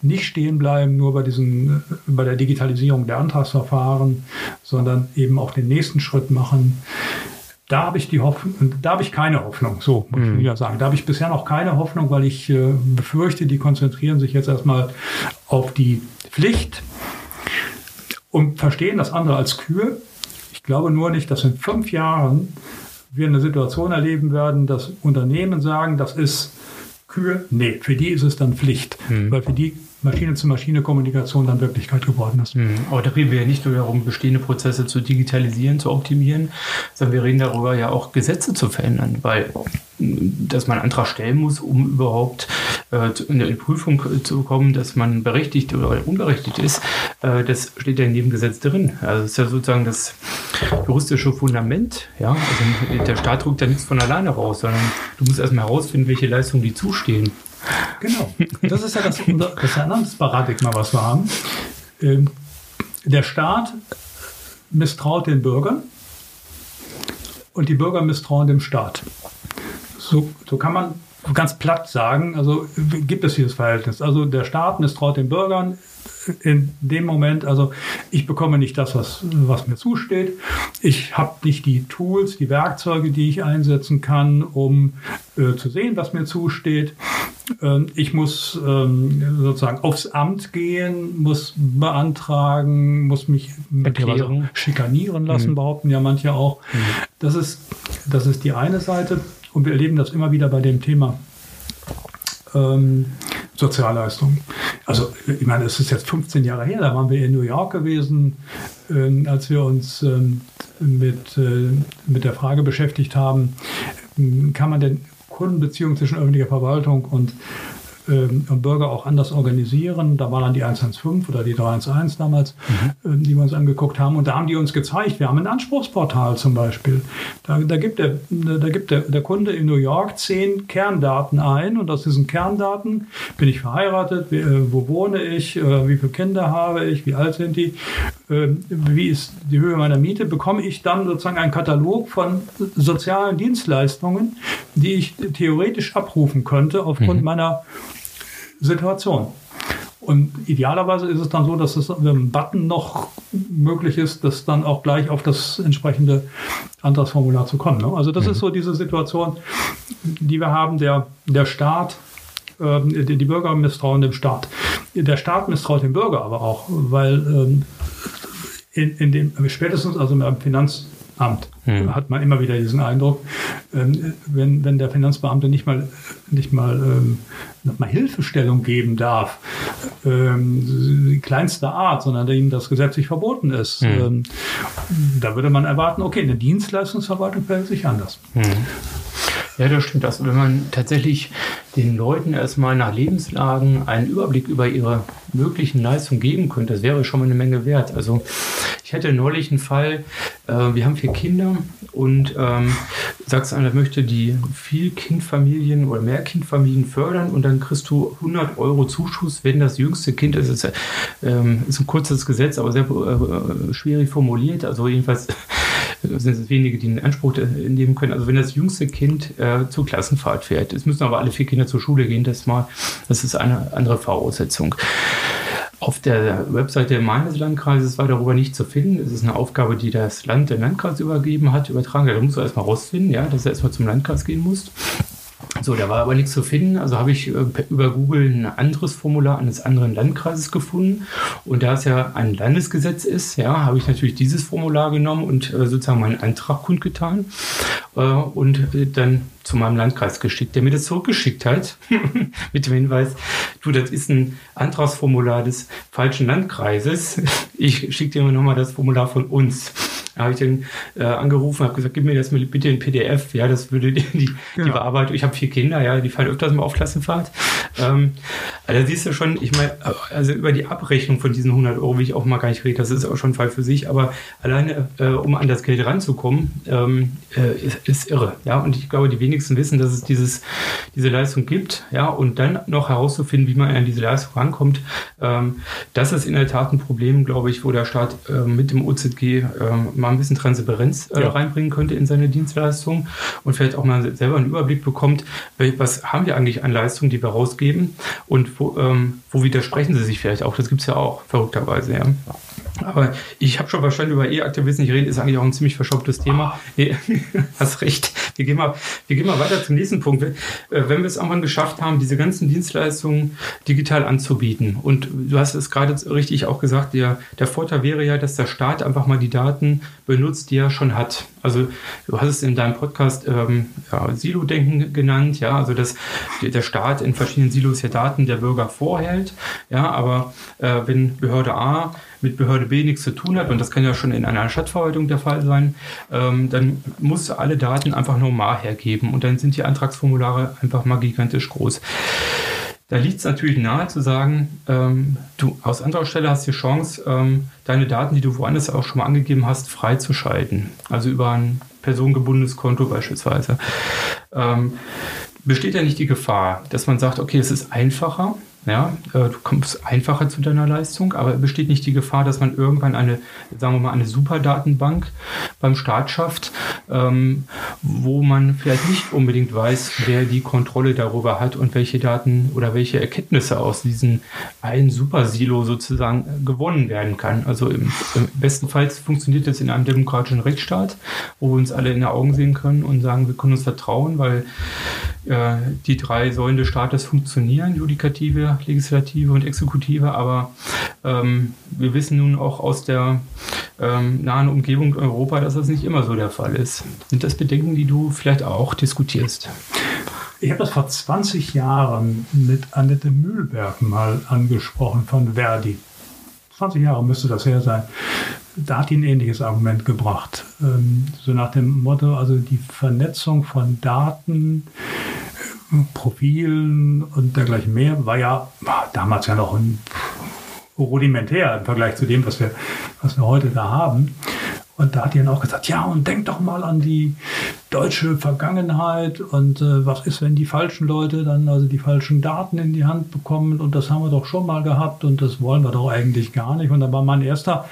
Nicht stehen bleiben nur bei, diesen, bei der Digitalisierung der Antragsverfahren, sondern eben auch den nächsten Schritt machen. Da habe ich die Hoffnung, da habe ich keine Hoffnung, so muss ich mhm. wieder sagen. Da habe ich bisher noch keine Hoffnung, weil ich äh, befürchte, die konzentrieren sich jetzt erstmal auf die Pflicht und verstehen das andere als Kür. Ich glaube nur nicht, dass in fünf Jahren wir eine Situation erleben werden, dass Unternehmen sagen, das ist Kühe. Nee, für die ist es dann Pflicht, hm. weil für die Maschine-zu-Maschine-Kommunikation dann Wirklichkeit geworden ist. Hm. Aber da reden wir ja nicht nur darum, bestehende Prozesse zu digitalisieren, zu optimieren, sondern wir reden darüber, ja auch Gesetze zu verändern, weil dass man einen Antrag stellen muss, um überhaupt äh, in die Prüfung zu kommen, dass man berechtigt oder unberechtigt ist, äh, das steht ja in jedem Gesetz drin. Also das ist ja sozusagen das juristische Fundament. Ja? Also der Staat drückt ja nichts von alleine raus, sondern du musst erstmal herausfinden, welche Leistungen die zustehen. Genau. Das ist ja das, das ist ein anderes Paradigma, was wir haben. Ähm, der Staat misstraut den Bürgern und die Bürger misstrauen dem Staat. So, so kann man ganz platt sagen, also gibt es dieses Verhältnis. Also der Staat misstraut den Bürgern in dem Moment, also ich bekomme nicht das, was, was mir zusteht. Ich habe nicht die Tools, die Werkzeuge, die ich einsetzen kann, um äh, zu sehen, was mir zusteht. Ähm, ich muss ähm, sozusagen aufs Amt gehen, muss beantragen, muss mich schikanieren lassen, mhm. behaupten ja manche auch. Mhm. Das, ist, das ist die eine Seite. Und wir erleben das immer wieder bei dem Thema ähm, Sozialleistungen. Also ich meine, es ist jetzt 15 Jahre her, da waren wir in New York gewesen, äh, als wir uns äh, mit, äh, mit der Frage beschäftigt haben, kann man denn Kundenbeziehungen zwischen öffentlicher Verwaltung und ähm, Bürger auch anders organisieren. Da war dann die 115 oder die 311 damals, mhm. äh, die wir uns angeguckt haben. Und da haben die uns gezeigt, wir haben ein Anspruchsportal zum Beispiel. Da, da gibt, der, da gibt der, der Kunde in New York zehn Kerndaten ein und aus diesen Kerndaten bin ich verheiratet, wie, äh, wo wohne ich, äh, wie viele Kinder habe ich, wie alt sind die, wie ist die Höhe meiner Miete, bekomme ich dann sozusagen einen Katalog von sozialen Dienstleistungen, die ich theoretisch abrufen könnte aufgrund mhm. meiner Situation. Und idealerweise ist es dann so, dass es mit einem Button noch möglich ist, das dann auch gleich auf das entsprechende Antragsformular zu kommen. Ne? Also das mhm. ist so diese Situation, die wir haben, der, der Staat, äh, die, die, Bürger misstrauen dem Staat. Der Staat misstraut dem Bürger aber auch, weil ähm, in, in dem, spätestens also mit einem Finanz, Amt. Hm. Hat man immer wieder diesen Eindruck, ähm, wenn, wenn der Finanzbeamte nicht mal, nicht mal, ähm, noch mal Hilfestellung geben darf, ähm, kleinster Art, sondern ihm das gesetzlich verboten ist, hm. ähm, da würde man erwarten, okay, eine Dienstleistungsverwaltung verhält sich anders. Hm. Ja, das stimmt. Also wenn man tatsächlich den Leuten erstmal nach Lebenslagen einen Überblick über ihre möglichen Leistungen geben könnte, das wäre schon mal eine Menge wert. Also ich hatte neulich einen Fall, äh, wir haben vier Kinder und ähm, einer möchte die Vielkindfamilien oder Mehrkindfamilien fördern und dann kriegst du 100 Euro Zuschuss, wenn das jüngste Kind ist. Ist, ähm, ist ein kurzes Gesetz, aber sehr äh, schwierig formuliert. Also jedenfalls [LAUGHS] sind es wenige, die einen Anspruch nehmen können. Also wenn das jüngste Kind äh, zur Klassenfahrt fährt, es müssen aber alle vier Kinder zur Schule gehen, das, mal, das ist eine andere Voraussetzung. Auf der Webseite meines Landkreises war darüber nicht zu finden. Es ist eine Aufgabe, die das Land dem Landkreis übergeben hat, übertragen. Da musst du erstmal rausfinden, ja, dass du erstmal zum Landkreis gehen musst. So, da war aber nichts zu finden. Also habe ich äh, über Google ein anderes Formular eines anderen Landkreises gefunden. Und da es ja ein Landesgesetz ist, ja, habe ich natürlich dieses Formular genommen und äh, sozusagen meinen Antrag kundgetan äh, und dann zu meinem Landkreis geschickt, der mir das zurückgeschickt hat [LAUGHS] mit dem Hinweis, du, das ist ein Antragsformular des falschen Landkreises. Ich schicke dir nochmal das Formular von uns. Da habe ich den äh, angerufen, habe gesagt, gib mir das bitte in PDF. Ja, das würde [LAUGHS] die, die, genau. die Bearbeitung. Ich habe vier Kinder, ja, die fallen öfters mal auf Klassenfahrt. Ähm, also siehst du schon, ich meine, also über die Abrechnung von diesen 100 Euro will ich auch mal gar nicht reden. Das ist auch schon ein Fall für sich. Aber alleine, äh, um an das Geld ranzukommen, ähm, äh, ist, ist, irre. Ja, und ich glaube, die wenigsten wissen, dass es dieses, diese Leistung gibt. Ja, und dann noch herauszufinden, wie man an diese Leistung rankommt, ähm, das ist in der Tat ein Problem, glaube ich, wo der Staat äh, mit dem OZG äh, mal ein bisschen Transparenz äh, ja. reinbringen könnte in seine Dienstleistung und vielleicht auch mal selber einen Überblick bekommt, was haben wir eigentlich an Leistungen, die wir rausgeben und wo, ähm, wo widersprechen sie sich vielleicht auch. Das gibt es ja auch, verrückterweise. Ja. Aber ich habe schon verstanden, über E-Aktivisten nicht reden, ist eigentlich auch ein ziemlich verschopptes Thema. Nee, [LAUGHS] hast recht. Wir gehen, mal, wir gehen mal weiter zum nächsten Punkt. Äh, wenn wir es irgendwann geschafft haben, diese ganzen Dienstleistungen digital anzubieten, und du hast es gerade richtig auch gesagt, der, der Vorteil wäre ja, dass der Staat einfach mal die Daten benutzt, die er schon hat. Also du hast es in deinem Podcast ähm, ja, Silo-Denken genannt, ja, also dass der Staat in verschiedenen Silos ja Daten der Bürger vorhält, ja, aber äh, wenn Behörde A mit Behörde B nichts zu tun hat, und das kann ja schon in einer Stadtverwaltung der Fall sein, ähm, dann musst du alle Daten einfach normal hergeben und dann sind die Antragsformulare einfach mal gigantisch groß. Da liegt es natürlich nahe zu sagen, ähm, du aus anderer Stelle hast die Chance, ähm, deine Daten, die du woanders auch schon mal angegeben hast, freizuschalten. Also über ein personengebundenes Konto beispielsweise. Ähm, besteht ja nicht die Gefahr, dass man sagt, okay, es ist einfacher, ja, äh, du kommst einfacher zu deiner Leistung, aber besteht nicht die Gefahr, dass man irgendwann eine, sagen wir mal, eine Superdatenbank beim Staat schafft, ähm, wo man vielleicht nicht unbedingt weiß, wer die Kontrolle darüber hat und welche Daten oder welche Erkenntnisse aus diesem einen Supersilo sozusagen gewonnen werden kann. Also im, im besten Fall funktioniert das in einem demokratischen Rechtsstaat, wo wir uns alle in die Augen sehen können und sagen, wir können uns vertrauen, weil äh, die drei Säulen des Staates funktionieren, Judikative, Legislative und Exekutive, aber ähm, wir wissen nun auch aus der ähm, nahen Umgebung Europa, dass das nicht immer so der Fall ist. Sind das Bedenken, die du vielleicht auch diskutierst? Ich habe das vor 20 Jahren mit Annette Mühlberg mal angesprochen von Verdi. 20 Jahre müsste das her sein. Da hat die ein ähnliches Argument gebracht. Ähm, so nach dem Motto, also die Vernetzung von Daten Profilen und dergleichen mehr war ja damals ja noch ein rudimentär im Vergleich zu dem, was wir, was wir heute da haben. Und da hat die dann auch gesagt, ja, und denk doch mal an die deutsche Vergangenheit und äh, was ist, wenn die falschen Leute dann also die falschen Daten in die Hand bekommen und das haben wir doch schon mal gehabt und das wollen wir doch eigentlich gar nicht. Und da war mein erster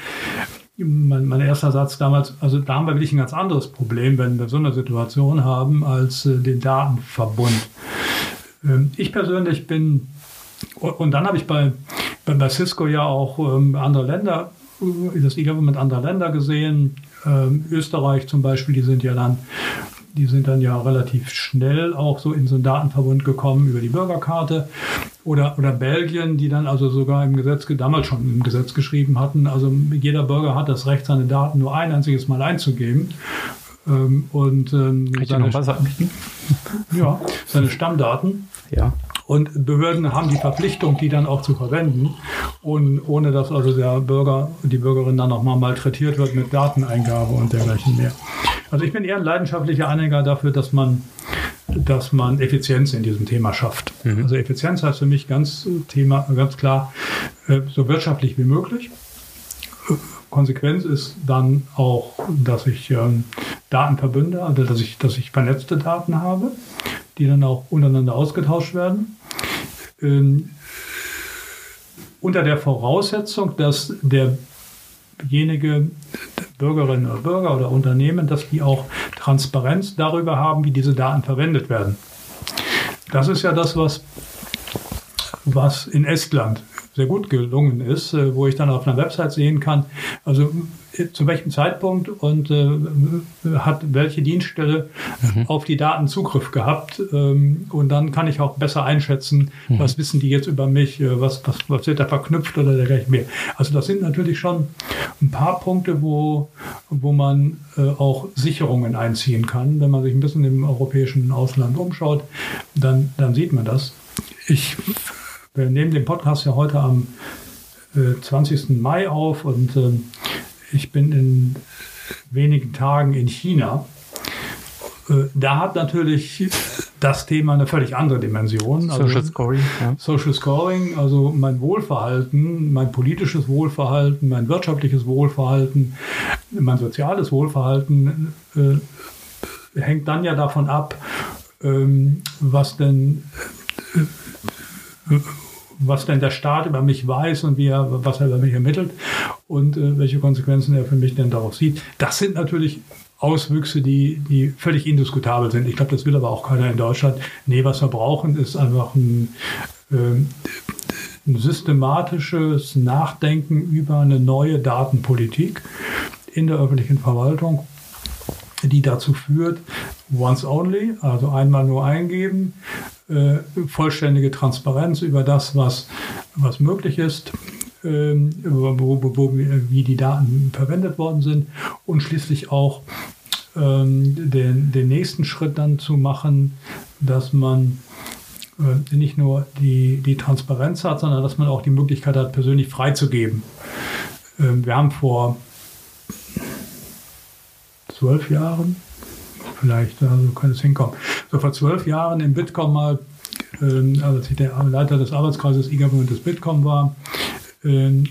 mein, mein, erster Satz damals, also da haben wir wirklich ein ganz anderes Problem, wenn wir so eine Situation haben, als äh, den Datenverbund. Ähm, ich persönlich bin, und dann habe ich bei, bei, bei Cisco ja auch ähm, andere Länder, äh, das E-Government anderer Länder gesehen, ähm, Österreich zum Beispiel, die sind ja dann die sind dann ja relativ schnell auch so in so einen Datenverbund gekommen über die Bürgerkarte. Oder, oder Belgien, die dann also sogar im Gesetz, damals schon im Gesetz geschrieben hatten, also jeder Bürger hat das Recht, seine Daten nur ein einziges Mal einzugeben. Ähm, und ähm, seine, ja, seine Stammdaten. Ja. Und Behörden haben die Verpflichtung, die dann auch zu verwenden, und ohne dass also der Bürger, die Bürgerin dann nochmal malträtiert wird mit Dateneingabe und dergleichen mehr. Also ich bin eher ein leidenschaftlicher Anhänger dafür, dass man, dass man Effizienz in diesem Thema schafft. Mhm. Also Effizienz heißt für mich ganz, Thema, ganz klar äh, so wirtschaftlich wie möglich. Konsequenz ist dann auch, dass ich ähm, Daten verbünde, also dass ich, dass ich vernetzte Daten habe die dann auch untereinander ausgetauscht werden. Ähm, unter der Voraussetzung, dass derjenige Bürgerinnen oder Bürger oder Unternehmen, dass die auch Transparenz darüber haben, wie diese Daten verwendet werden. Das ist ja das, was, was in Estland sehr gut gelungen ist, äh, wo ich dann auf einer Website sehen kann, also äh, zu welchem Zeitpunkt und äh, hat welche Dienststelle mhm. auf die Daten Zugriff gehabt. Ähm, und dann kann ich auch besser einschätzen, mhm. was wissen die jetzt über mich, äh, was, was, was wird da verknüpft oder dergleichen mehr. Also das sind natürlich schon ein paar Punkte, wo, wo man äh, auch Sicherungen einziehen kann. Wenn man sich ein bisschen im europäischen Ausland umschaut, dann, dann sieht man das. Ich wir nehmen den Podcast ja heute am äh, 20. Mai auf und äh, ich bin in wenigen Tagen in China. Äh, da hat natürlich das Thema eine völlig andere Dimension. Also Social Scoring. Ja. Social Scoring, also mein Wohlverhalten, mein politisches Wohlverhalten, mein wirtschaftliches Wohlverhalten, mein soziales Wohlverhalten äh, hängt dann ja davon ab, ähm, was denn äh, was denn der Staat über mich weiß und wie er, was er über mich ermittelt und äh, welche Konsequenzen er für mich denn darauf sieht. Das sind natürlich Auswüchse, die, die völlig indiskutabel sind. Ich glaube, das will aber auch keiner in Deutschland. Nee, was wir brauchen, ist einfach ein, äh, ein systematisches Nachdenken über eine neue Datenpolitik in der öffentlichen Verwaltung, die dazu führt, once only, also einmal nur eingeben, äh, vollständige Transparenz über das, was, was möglich ist, äh, wo, wo, wo, wie die Daten verwendet worden sind und schließlich auch ähm, den, den nächsten Schritt dann zu machen, dass man äh, nicht nur die, die Transparenz hat, sondern dass man auch die Möglichkeit hat, persönlich freizugeben. Ähm, wir haben vor zwölf Jahren, vielleicht, also kann es hinkommen, so vor zwölf Jahren im Bitkom mal, ähm, als ich der Leiter des Arbeitskreises E-Government des Bitkom war, ähm,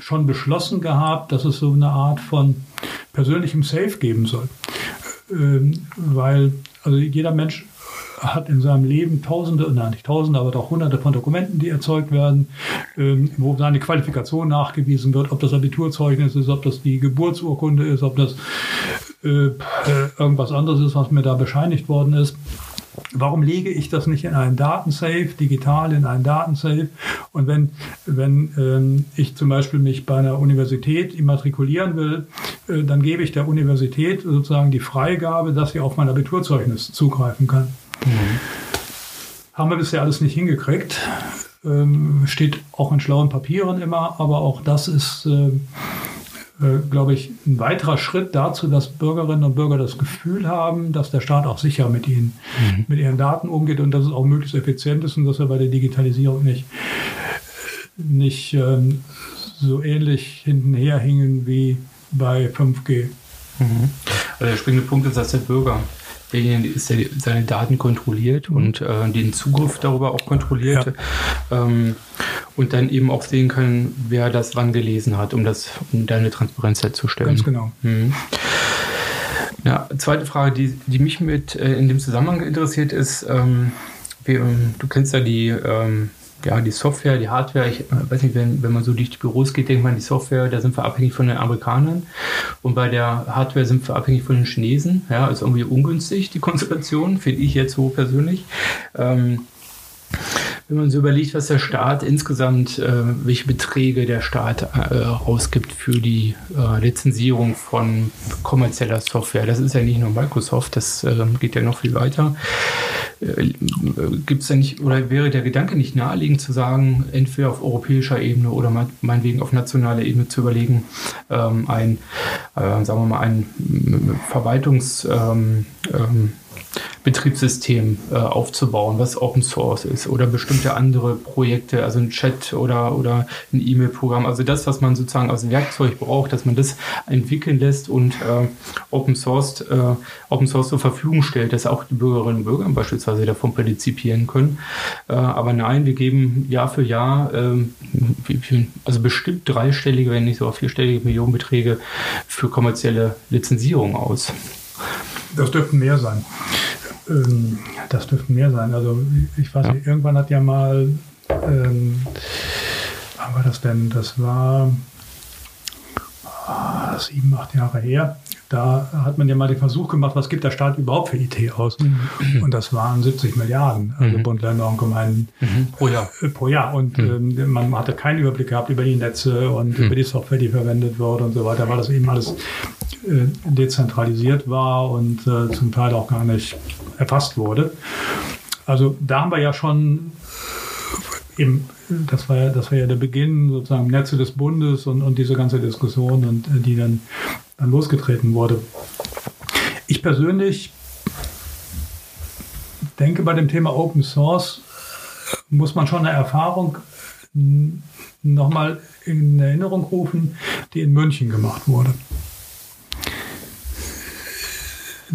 schon beschlossen gehabt, dass es so eine Art von persönlichem Safe geben soll. Ähm, weil also jeder Mensch hat in seinem Leben Tausende, nein, nicht Tausende, aber doch Hunderte von Dokumenten, die erzeugt werden, ähm, wo seine Qualifikation nachgewiesen wird, ob das Abiturzeugnis ist, ob das die Geburtsurkunde ist, ob das äh, irgendwas anderes ist, was mir da bescheinigt worden ist. Warum lege ich das nicht in einen Datensafe, digital in einen Datensafe? Und wenn, wenn ähm, ich zum Beispiel mich bei einer Universität immatrikulieren will, äh, dann gebe ich der Universität sozusagen die Freigabe, dass sie auf mein Abiturzeugnis zugreifen kann. Mhm. Haben wir bisher alles nicht hingekriegt. Ähm, steht auch in schlauen Papieren immer, aber auch das ist äh, glaube ich, ein weiterer Schritt dazu, dass Bürgerinnen und Bürger das Gefühl haben, dass der Staat auch sicher mit ihnen, mhm. mit ihren Daten umgeht und dass es auch möglichst effizient ist und dass er bei der Digitalisierung nicht, nicht ähm, so ähnlich hintenher hingen wie bei 5G. Mhm. Also der springende Punkt ist, dass der Bürger derjenige ist, der seine Daten kontrolliert mhm. und äh, den Zugriff darüber auch kontrolliert. Ja. Ähm, und dann eben auch sehen kann, wer das wann gelesen hat, um das, um da eine Transparenz herzustellen. Ganz genau. Mhm. Ja, zweite Frage, die, die mich mit äh, in dem Zusammenhang interessiert, ist, ähm, wie, ähm, du kennst ja die ähm, ja, die Software, die Hardware, ich weiß nicht, wenn, wenn man so durch die Büros geht, denkt man, die Software, da sind wir abhängig von den Amerikanern und bei der Hardware sind wir abhängig von den Chinesen. Ja, ist irgendwie ungünstig, die [LAUGHS] Konzentration, finde ich jetzt so persönlich. Ähm, wenn man so überlegt, was der Staat insgesamt, äh, welche Beträge der Staat äh, ausgibt für die äh, Lizenzierung von kommerzieller Software. Das ist ja nicht nur Microsoft, das äh, geht ja noch viel weiter. Äh, Gibt es nicht, oder wäre der Gedanke nicht naheliegend zu sagen, entweder auf europäischer Ebene oder meinetwegen auf nationaler Ebene zu überlegen, ähm, ein, äh, sagen wir mal, ein Verwaltungs- ähm, ähm, Betriebssystem äh, aufzubauen, was Open Source ist oder bestimmte andere Projekte, also ein Chat oder, oder ein E-Mail-Programm. Also das, was man sozusagen als Werkzeug braucht, dass man das entwickeln lässt und äh, Open, Source, äh, Open Source zur Verfügung stellt, dass auch die Bürgerinnen und Bürger beispielsweise davon partizipieren können. Äh, aber nein, wir geben Jahr für Jahr, ähm, also bestimmt dreistellige, wenn nicht sogar vierstellige Millionenbeträge für kommerzielle Lizenzierung aus. Das dürften mehr sein. Ähm, das dürften mehr sein. Also ich weiß ja. nicht, irgendwann hat ja mal, ähm, wann war das denn? Das war ah, sieben, acht Jahre her. Da hat man ja mal den Versuch gemacht, was gibt der Staat überhaupt für IT aus? Mhm. Und das waren 70 Milliarden, also mhm. Bund, Länder und Gemeinden mhm. pro Jahr. Äh, pro Jahr. Und mhm. ähm, man hatte keinen Überblick gehabt über die Netze und mhm. über die Software, die verwendet wird und so weiter, weil das eben alles dezentralisiert war und äh, zum Teil auch gar nicht erfasst wurde. Also da haben wir ja schon im, das war ja, das war ja der Beginn sozusagen Netze des Bundes und, und diese ganze Diskussion und äh, die dann, dann losgetreten wurde. Ich persönlich denke, bei dem Thema Open Source muss man schon eine Erfahrung nochmal in Erinnerung rufen, die in München gemacht wurde.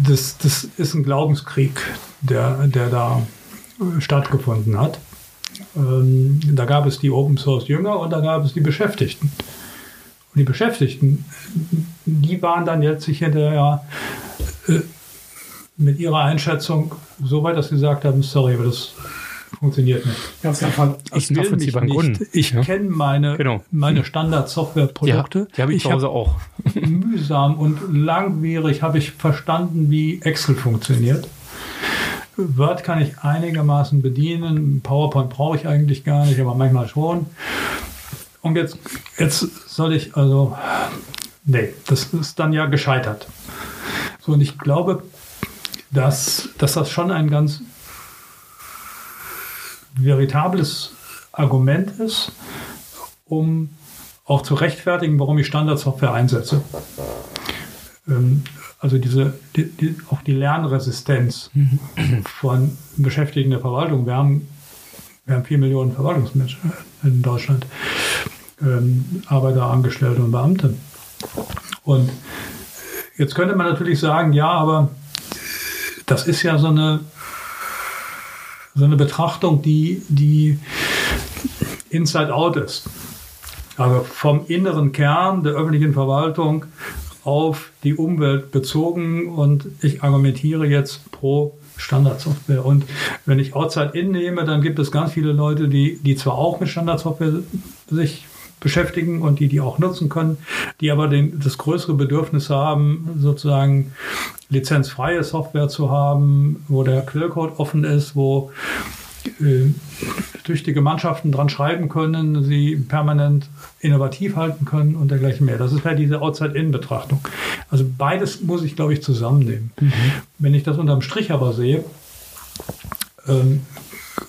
Das, das ist ein Glaubenskrieg, der, der da stattgefunden hat. Ähm, da gab es die Open Source Jünger und da gab es die Beschäftigten. Und die Beschäftigten, die waren dann jetzt sich hinterher äh, mit ihrer Einschätzung so weit, dass sie gesagt haben, sorry, aber das funktioniert nicht. Ja, aus einfach ich will mich nicht. Ich ja. kenne meine, genau. meine Standard-Software-Produkte. Ja, die habe ich, ich zu Hause auch. mühsam und langwierig habe ich verstanden, wie Excel funktioniert. Word kann ich einigermaßen bedienen. PowerPoint brauche ich eigentlich gar nicht, aber manchmal schon. Und jetzt, jetzt soll ich also, nee, das ist dann ja gescheitert. So, und ich glaube, dass, dass das schon ein ganz veritables Argument ist, um auch zu rechtfertigen, warum ich Standardsoftware einsetze. Ähm, also diese, die, die, auch die Lernresistenz von Beschäftigten der Verwaltung. Wir haben, wir haben vier Millionen Verwaltungsmenschen in Deutschland, ähm, Arbeiter, Angestellte und Beamte. Und jetzt könnte man natürlich sagen, ja, aber das ist ja so eine, so eine Betrachtung, die, die inside out ist. Also vom inneren Kern der öffentlichen Verwaltung auf die Umwelt bezogen und ich argumentiere jetzt pro Standardsoftware. Und wenn ich Outside-In nehme, dann gibt es ganz viele Leute, die, die zwar auch mit Standardsoftware sich beschäftigen und die die auch nutzen können, die aber den, das größere Bedürfnis haben, sozusagen lizenzfreie Software zu haben, wo der Quellcode offen ist, wo äh, tüchtige Mannschaften dran schreiben können, sie permanent innovativ halten können und dergleichen mehr. Das ist ja diese Outside-In-Betrachtung. Also beides muss ich, glaube ich, zusammennehmen. Mhm. Wenn ich das unterm Strich aber sehe, ähm,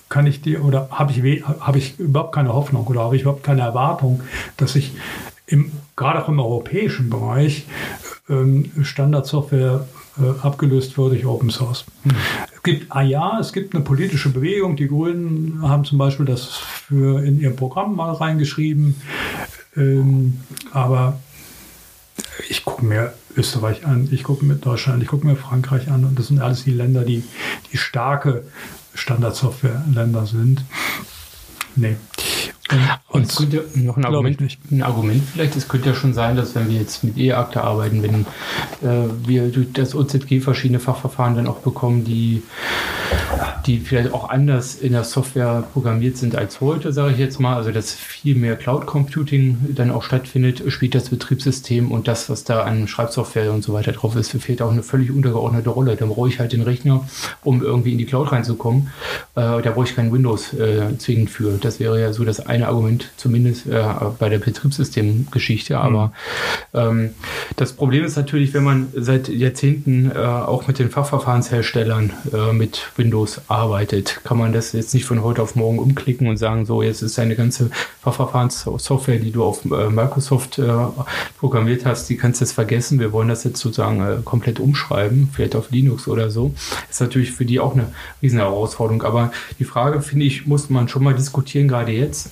kann ich die oder habe ich, hab ich überhaupt keine Hoffnung oder habe ich überhaupt keine Erwartung, dass ich im, gerade auch im europäischen Bereich ähm, Standardsoftware äh, abgelöst wird durch Open Source. Mhm. Es gibt, ah ja, es gibt eine politische Bewegung. Die Grünen haben zum Beispiel das für in ihrem Programm mal reingeschrieben. Ähm, aber ich gucke mir Österreich an, ich gucke mir Deutschland, ich gucke mir Frankreich an und das sind alles die Länder, die, die starke Standardsoftware-Länder sind. Nee, und, es könnte noch ein Argument, ein Argument vielleicht, es könnte ja schon sein, dass wenn wir jetzt mit E-Akte arbeiten, wenn äh, wir durch das OZG verschiedene Fachverfahren dann auch bekommen, die, die vielleicht auch anders in der Software programmiert sind als heute, sage ich jetzt mal, also dass viel mehr Cloud Computing dann auch stattfindet, spielt das Betriebssystem und das, was da an Schreibsoftware und so weiter drauf ist, fehlt auch eine völlig untergeordnete Rolle. Dann brauche ich halt den Rechner, um irgendwie in die Cloud reinzukommen. Äh, da brauche ich kein Windows äh, zwingend für. Das wäre ja so das eine Argument, zumindest äh, bei der Betriebssystemgeschichte. Aber mhm. ähm, das Problem ist natürlich, wenn man seit Jahrzehnten äh, auch mit den Fachverfahrensherstellern äh, mit Windows arbeitet, kann man das jetzt nicht von heute auf morgen umklicken und sagen, so, jetzt ist deine ganze Fachverfahrenssoftware, die du auf äh, Microsoft äh, programmiert hast, die kannst du jetzt vergessen. Wir wollen das jetzt sozusagen äh, komplett umschreiben, vielleicht auf Linux oder so. Ist natürlich für die auch eine riesen Herausforderung. Aber die Frage, finde ich, muss man schon mal diskutieren, gerade jetzt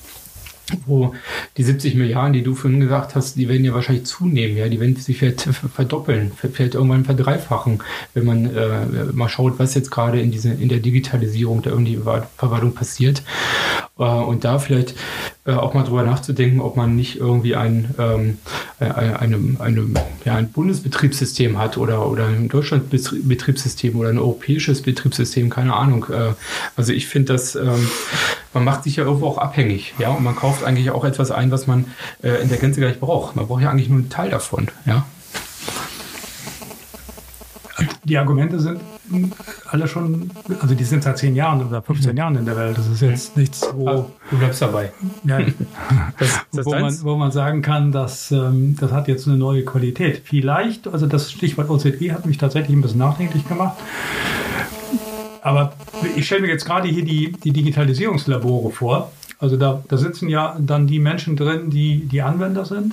wo die 70 Milliarden, die du vorhin gesagt hast, die werden ja wahrscheinlich zunehmen, ja, die werden sich vielleicht verdoppeln, vielleicht irgendwann verdreifachen, wenn man äh, mal schaut, was jetzt gerade in diese in der Digitalisierung der irgendwie Verwaltung passiert und da vielleicht äh, auch mal drüber nachzudenken, ob man nicht irgendwie ein, ähm, äh, eine, eine, ein Bundesbetriebssystem hat oder, oder ein Deutschlandbetriebssystem oder ein europäisches Betriebssystem, keine Ahnung. Äh, also ich finde, dass ähm, man macht sich ja irgendwo auch abhängig, ja, und man kauft eigentlich auch etwas ein, was man äh, in der Gänze gar nicht braucht. Man braucht ja eigentlich nur einen Teil davon, ja. Die Argumente sind alle schon, also die sind seit 10 Jahren oder 15 Jahren in der Welt. Das ist jetzt nichts, wo. Ah, du bleibst dabei. Ja, [LAUGHS] das, das wo, man, wo man sagen kann, dass ähm, das hat jetzt eine neue Qualität. Vielleicht, also das Stichwort OZG hat mich tatsächlich ein bisschen nachdenklich gemacht. Aber ich stelle mir jetzt gerade hier die, die Digitalisierungslabore vor. Also da, da sitzen ja dann die Menschen drin, die die Anwender sind,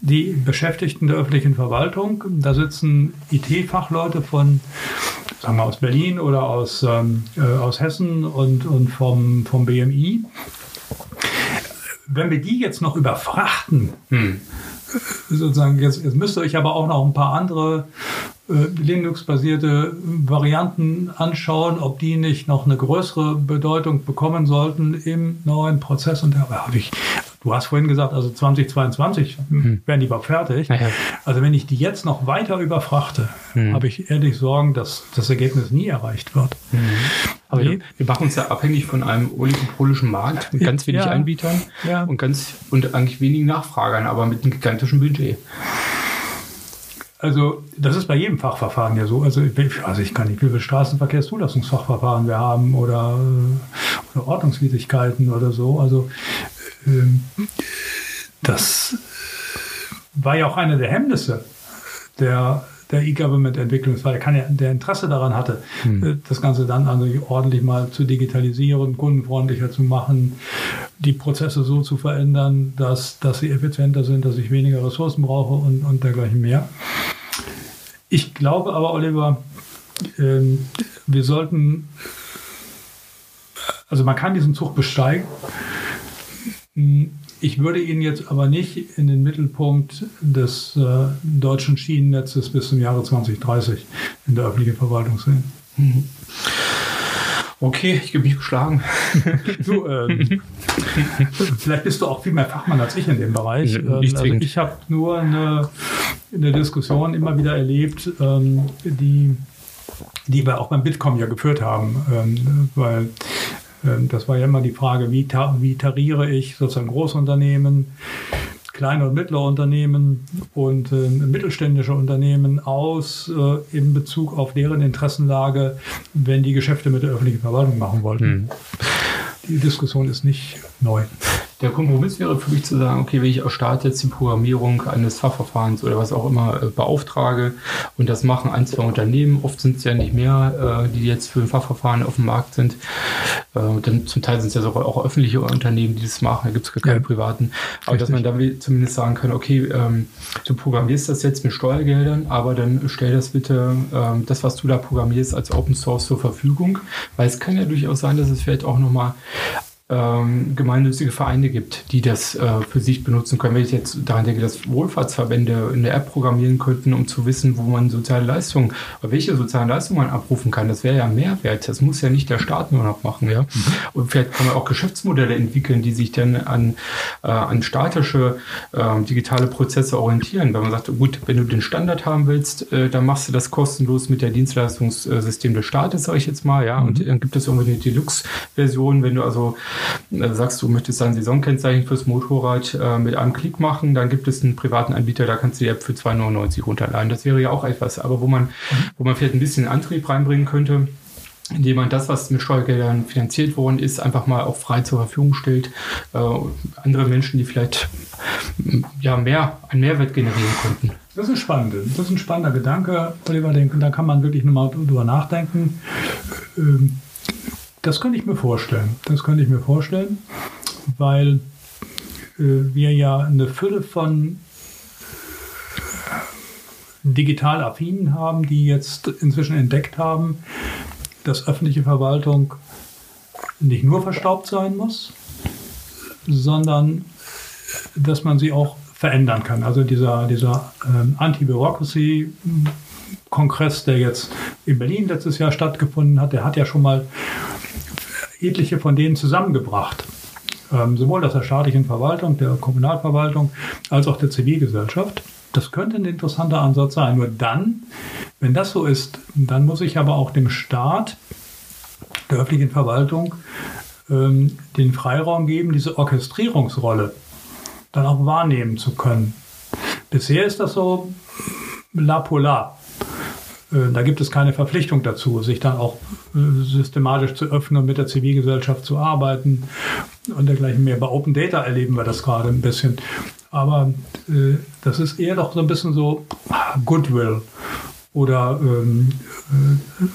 die Beschäftigten der öffentlichen Verwaltung. Da sitzen IT-Fachleute von, sagen wir, aus Berlin oder aus, ähm, äh, aus Hessen und, und vom, vom BMI. Wenn wir die jetzt noch überfrachten, hm. Sozusagen, jetzt, jetzt müsst ihr euch aber auch noch ein paar andere äh, Linux-basierte Varianten anschauen, ob die nicht noch eine größere Bedeutung bekommen sollten im neuen Prozess. Und da habe ich, du hast vorhin gesagt, also 2022 hm. werden die überhaupt fertig. Ja. Also wenn ich die jetzt noch weiter überfrachte, hm. habe ich ehrlich Sorgen, dass das Ergebnis nie erreicht wird. Hm. Aber nee. wir machen uns ja abhängig von einem oligopolischen Markt mit ganz wenig ja. Anbietern ja. und ganz und eigentlich wenigen Nachfragern, aber mit einem gigantischen Budget. Also das ist bei jedem Fachverfahren ja so. Also, also ich kann nicht, wie viele Straßenverkehrszulassungsfachverfahren wir haben oder, oder Ordnungswidrigkeiten oder so. Also das war ja auch eine der Hemmnisse der, der E-Government-Entwicklung. Es war ja der Interesse daran hatte, hm. das Ganze dann also ordentlich mal zu digitalisieren, kundenfreundlicher zu machen, die Prozesse so zu verändern, dass, dass sie effizienter sind, dass ich weniger Ressourcen brauche und, und dergleichen mehr. Ich glaube aber, Oliver, ähm, wir sollten, also man kann diesen Zug besteigen. Ich würde ihn jetzt aber nicht in den Mittelpunkt des äh, deutschen Schienennetzes bis zum Jahre 2030 in der öffentlichen Verwaltung sehen. Mhm. Okay, ich gebe mich geschlagen. [LAUGHS] du, ähm, vielleicht bist du auch viel mehr Fachmann als ich in dem Bereich. Ähm, also ich habe nur eine, eine, Diskussion immer wieder erlebt, ähm, die, die wir auch beim Bitkom ja geführt haben, ähm, weil das war ja immer die Frage, wie, ta wie tariere ich sozusagen Großunternehmen, kleine und mittlere Unternehmen und äh, mittelständische Unternehmen aus äh, in Bezug auf deren Interessenlage, wenn die Geschäfte mit der öffentlichen Verwaltung machen wollten. Hm. Die Diskussion ist nicht neu. Der Kompromiss wäre für mich zu sagen, okay, wenn ich als Staat jetzt die Programmierung eines Fachverfahrens oder was auch immer äh, beauftrage und das machen ein, zwei Unternehmen, oft sind es ja nicht mehr, äh, die jetzt für ein Fachverfahren auf dem Markt sind, äh, dann zum Teil sind es ja sogar auch öffentliche Unternehmen, die das machen, da gibt es keine ja. privaten, aber Richtig. dass man dann zumindest sagen kann, okay, ähm, du programmierst das jetzt mit Steuergeldern, aber dann stell das bitte, ähm, das, was du da programmierst, als Open Source zur Verfügung, weil es kann ja durchaus sein, dass es vielleicht auch nochmal ähm, gemeinnützige Vereine gibt, die das äh, für sich benutzen können. Wenn ich jetzt daran denke, dass Wohlfahrtsverbände eine App programmieren könnten, um zu wissen, wo man soziale Leistungen, welche sozialen Leistungen man abrufen kann, das wäre ja Mehrwert. Das muss ja nicht der Staat nur noch machen. Ja? Mhm. Und vielleicht kann man auch Geschäftsmodelle entwickeln, die sich dann an, äh, an statische äh, digitale Prozesse orientieren. Wenn man sagt, gut, wenn du den Standard haben willst, äh, dann machst du das kostenlos mit der Dienstleistungssystem des Staates, sage ich jetzt mal. Ja? Mhm. Und dann gibt es irgendwie eine Deluxe-Version, wenn du also sagst, du möchtest ein Saisonkennzeichen fürs Motorrad äh, mit einem Klick machen, dann gibt es einen privaten Anbieter, da kannst du die App für 2,99 runterladen. Das wäre ja auch etwas, aber wo man, wo man vielleicht ein bisschen Antrieb reinbringen könnte indem man das, was mit Steuergeldern finanziert worden ist, einfach mal auch frei zur Verfügung stellt. Äh, andere Menschen, die vielleicht ja, mehr, einen Mehrwert generieren könnten. Das ist spannend. Das ist ein spannender Gedanke, Oliver. Da kann man wirklich nochmal drüber nachdenken. Ähm, das könnte ich mir vorstellen. Das könnte ich mir vorstellen, weil äh, wir ja eine Fülle von äh, digital affinen haben, die jetzt inzwischen entdeckt haben, dass öffentliche Verwaltung nicht nur verstaubt sein muss, sondern dass man sie auch verändern kann. Also dieser, dieser ähm, Anti-Bureaucracy-Kongress, der jetzt in Berlin letztes Jahr stattgefunden hat, der hat ja schon mal etliche von denen zusammengebracht. Ähm, sowohl aus der staatlichen Verwaltung, der Kommunalverwaltung, als auch der Zivilgesellschaft. Das könnte ein interessanter Ansatz sein. Nur dann, wenn das so ist, dann muss ich aber auch dem Staat, der öffentlichen Verwaltung, ähm, den Freiraum geben, diese Orchestrierungsrolle dann auch wahrnehmen zu können. Bisher ist das so la polar. Äh, da gibt es keine Verpflichtung dazu, sich dann auch äh, systematisch zu öffnen und mit der Zivilgesellschaft zu arbeiten und dergleichen mehr. Bei Open Data erleben wir das gerade ein bisschen. Aber äh, das ist eher doch so ein bisschen so ah, Goodwill oder ähm, äh,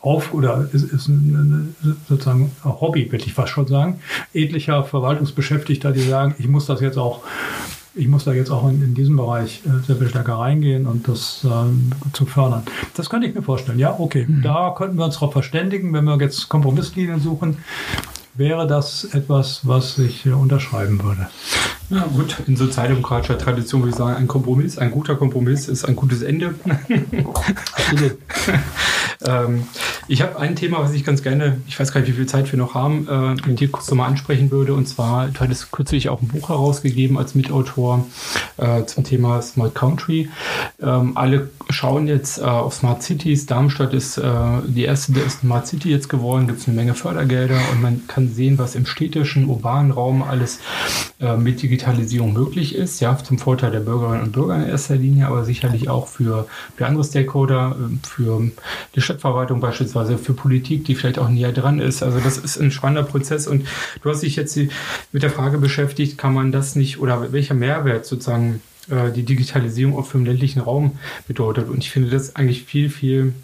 auf oder ist, ist eine, sozusagen ein Hobby, würde ich fast schon sagen, etlicher Verwaltungsbeschäftigter, die sagen, ich muss das jetzt auch ich muss da jetzt auch in, in diesem Bereich äh, sehr viel stärker reingehen und das äh, zu fördern. Das könnte ich mir vorstellen. Ja, okay, mhm. da könnten wir uns darauf verständigen, wenn wir jetzt Kompromisslinien suchen. wäre das etwas, was ich unterschreiben würde. Ja, gut, in sozialdemokratischer Tradition würde ich sagen, ein Kompromiss, ein guter Kompromiss ist ein gutes Ende. [LAUGHS] Absolut. [LAUGHS] ähm, ich habe ein Thema, was ich ganz gerne, ich weiß gar nicht, wie viel Zeit wir noch haben, äh, mit dir kurz nochmal ansprechen würde. Und zwar, du hattest kürzlich auch ein Buch herausgegeben als Mitautor äh, zum Thema Smart Country. Ähm, alle schauen jetzt äh, auf Smart Cities. Darmstadt ist äh, die erste der Smart City jetzt geworden, gibt es eine Menge Fördergelder und man kann sehen, was im städtischen, urbanen Raum alles äh, mit digital Digitalisierung möglich ist, ja, zum Vorteil der Bürgerinnen und Bürger in erster Linie, aber sicherlich auch für, für andere Stakeholder, ähm, für die Stadtverwaltung beispielsweise, für Politik, die vielleicht auch näher dran ist. Also das ist ein spannender Prozess und du hast dich jetzt mit der Frage beschäftigt, kann man das nicht oder welcher Mehrwert sozusagen äh, die Digitalisierung auch für den ländlichen Raum bedeutet. Und ich finde das eigentlich viel, viel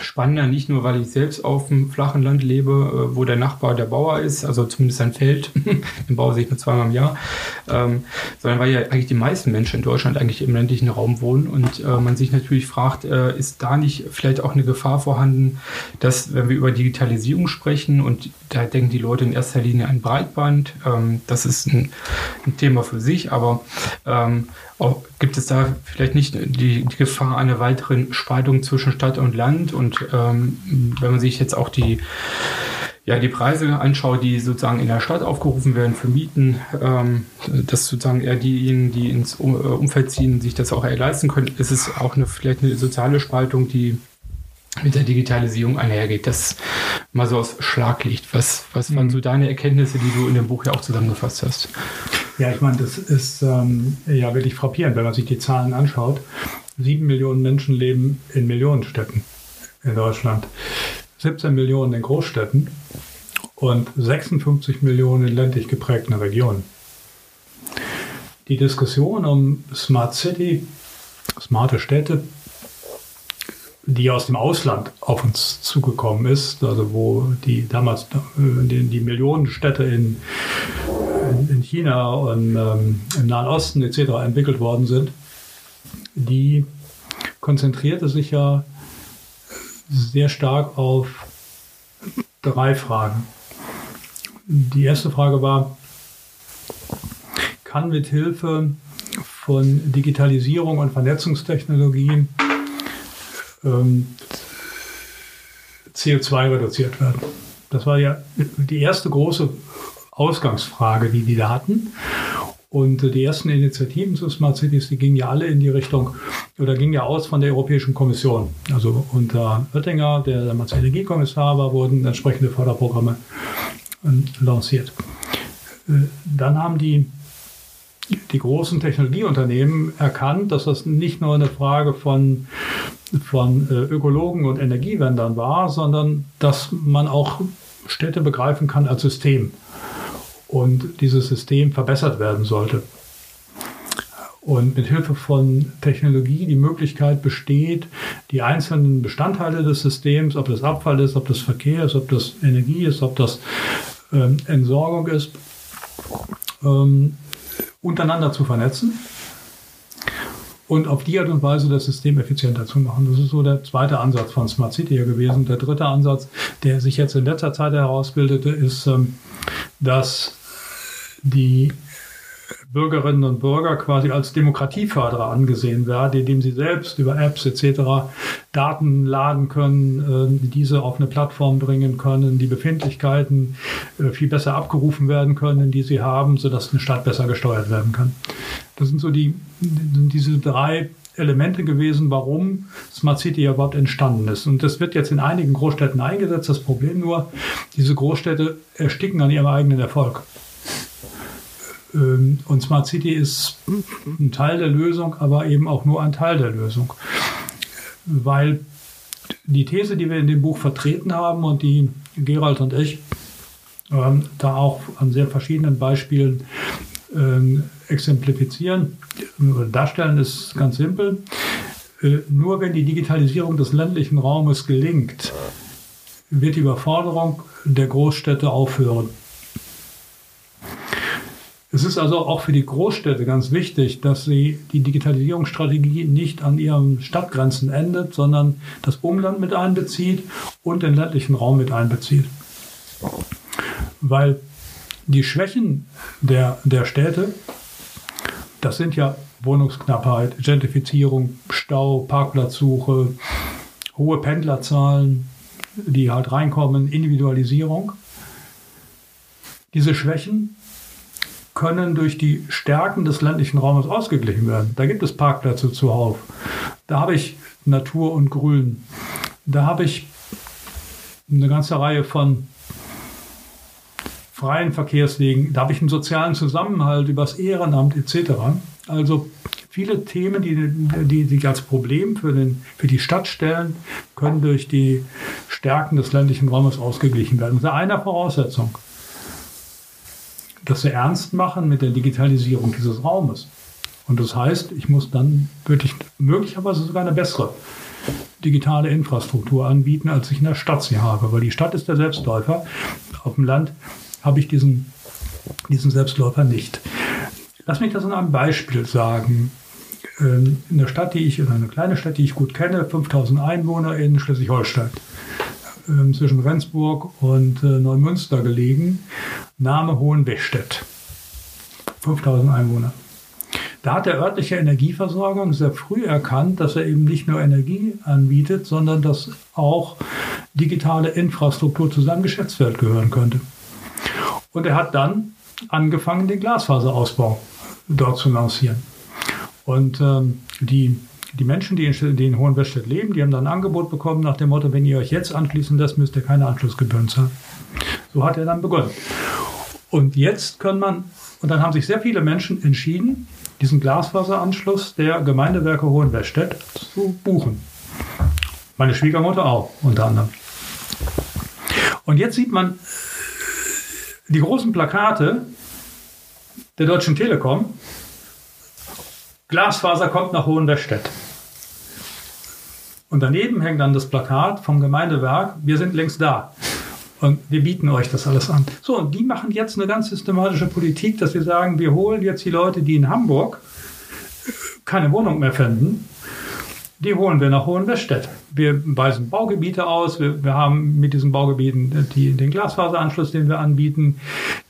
spannender, nicht nur, weil ich selbst auf dem flachen Land lebe, äh, wo der Nachbar der Bauer ist, also zumindest ein Feld, [LAUGHS] den baue ich nur zweimal im Jahr, ähm, sondern weil ja eigentlich die meisten Menschen in Deutschland eigentlich im ländlichen Raum wohnen. Und äh, man sich natürlich fragt, äh, ist da nicht vielleicht auch eine Gefahr vorhanden, dass, wenn wir über Digitalisierung sprechen und da denken die Leute in erster Linie an Breitband, ähm, das ist ein, ein, Thema für sich, aber ähm, auch, gibt es da vielleicht nicht die, die, Gefahr einer weiteren Spaltung zwischen Stadt und Land? Und ähm, wenn man sich jetzt auch die, ja, die Preise anschaut, die sozusagen in der Stadt aufgerufen werden für Mieten, ähm, dass sozusagen eher diejenigen, die ins äh, Umfeld ziehen, sich das auch eher leisten können, ist es auch eine, vielleicht eine soziale Spaltung, die mit der Digitalisierung einhergeht. Das mal so aus Schlaglicht. Was, was waren mhm. so deine Erkenntnisse, die du in dem Buch ja auch zusammengefasst hast? Ja, ich meine, das ist ähm, ja wirklich frappierend, wenn man sich die Zahlen anschaut. Sieben Millionen Menschen leben in Millionenstädten in Deutschland, 17 Millionen in Großstädten und 56 Millionen in ländlich geprägten Regionen. Die Diskussion um Smart City, smarte Städte, die aus dem Ausland auf uns zugekommen ist, also wo die damals äh, die, die Millionenstädte in in China und ähm, im Nahen Osten etc. entwickelt worden sind, die konzentrierte sich ja sehr stark auf drei Fragen. Die erste Frage war, kann mit Hilfe von Digitalisierung und Vernetzungstechnologien ähm, CO2 reduziert werden? Das war ja die erste große Ausgangsfrage, die die da hatten. Und die ersten Initiativen zu Smart Cities, die gingen ja alle in die Richtung, oder gingen ja aus von der Europäischen Kommission. Also unter Oettinger, der damals Energiekommissar war, wurden entsprechende Förderprogramme ähm, lanciert. Äh, dann haben die, die großen Technologieunternehmen erkannt, dass das nicht nur eine Frage von, von äh, Ökologen und Energiewendern war, sondern dass man auch Städte begreifen kann als System und dieses System verbessert werden sollte. Und mit Hilfe von Technologie die Möglichkeit besteht, die einzelnen Bestandteile des Systems, ob das Abfall ist, ob das Verkehr ist, ob das Energie ist, ob das ähm, Entsorgung ist, ähm, untereinander zu vernetzen und auf die Art und Weise das System effizienter zu machen. Das ist so der zweite Ansatz von Smart City gewesen. Der dritte Ansatz, der sich jetzt in letzter Zeit herausbildete, ist, ähm, dass die Bürgerinnen und Bürger quasi als Demokratieförderer angesehen werden, indem sie selbst über Apps etc. Daten laden können, äh, diese auf eine Plattform bringen können, die Befindlichkeiten äh, viel besser abgerufen werden können, die sie haben, sodass eine Stadt besser gesteuert werden kann. Das sind so die, diese drei Elemente gewesen, warum Smart City überhaupt entstanden ist. Und das wird jetzt in einigen Großstädten eingesetzt. Das Problem nur, diese Großstädte ersticken an ihrem eigenen Erfolg. Ähm, und Smart City ist ein Teil der Lösung, aber eben auch nur ein Teil der Lösung. Weil die These, die wir in dem Buch vertreten haben und die Gerald und ich ähm, da auch an sehr verschiedenen Beispielen ähm, exemplifizieren oder darstellen, ist ganz simpel. Äh, nur wenn die Digitalisierung des ländlichen Raumes gelingt, wird die Überforderung der Großstädte aufhören. Es ist also auch für die Großstädte ganz wichtig, dass sie die Digitalisierungsstrategie nicht an ihren Stadtgrenzen endet, sondern das Umland mit einbezieht und den ländlichen Raum mit einbezieht. weil die Schwächen der, der Städte, das sind ja Wohnungsknappheit, Gentrifizierung, Stau, Parkplatzsuche, hohe Pendlerzahlen, die halt reinkommen, Individualisierung. Diese Schwächen können durch die Stärken des ländlichen Raumes ausgeglichen werden. Da gibt es Parkplätze zuhauf. Da habe ich Natur und Grün. Da habe ich eine ganze Reihe von freien Verkehrswegen. Da habe ich einen sozialen Zusammenhalt übers Ehrenamt etc. Also viele Themen, die, die sich als Problem für, den, für die Stadt stellen, können durch die Stärken des ländlichen Raumes ausgeglichen werden. Unter einer Voraussetzung dass wir ernst machen mit der Digitalisierung dieses Raumes. Und das heißt, ich muss dann wirklich möglicherweise sogar eine bessere digitale Infrastruktur anbieten, als ich in der Stadt sie habe. Weil die Stadt ist der Selbstläufer. Auf dem Land habe ich diesen, diesen Selbstläufer nicht. Lass mich das an einem Beispiel sagen. Ähm, in der Stadt, die ich, in einer kleinen Stadt, die ich gut kenne, 5000 Einwohner in Schleswig-Holstein. Ähm, zwischen Rendsburg und äh, Neumünster gelegen, Name Hohenwestedt. 5000 Einwohner. Da hat der örtliche Energieversorger sehr früh erkannt, dass er eben nicht nur Energie anbietet, sondern dass auch digitale Infrastruktur zu seinem Geschäftsfeld gehören könnte. Und er hat dann angefangen, den Glasfaserausbau dort zu lancieren. Und ähm, die die Menschen, die in, die in Hohenwestedt leben, die haben dann ein Angebot bekommen nach dem Motto, wenn ihr euch jetzt anschließen lasst, müsst ihr keine Anschlussgebühren zahlen. So hat er dann begonnen. Und jetzt können man, und dann haben sich sehr viele Menschen entschieden, diesen Glasfaseranschluss der Gemeindewerke Hohenwestedt zu buchen. Meine Schwiegermutter auch, unter anderem. Und jetzt sieht man die großen Plakate der Deutschen Telekom Glasfaser kommt nach Hohenwestedt. Und daneben hängt dann das Plakat vom Gemeindewerk, wir sind längst da. Und wir bieten euch das alles an. So, und die machen jetzt eine ganz systematische Politik, dass wir sagen, wir holen jetzt die Leute, die in Hamburg keine Wohnung mehr finden, die holen wir nach Hohenwestedt. Wir weisen Baugebiete aus, wir, wir haben mit diesen Baugebieten die, den Glasfaseranschluss, den wir anbieten.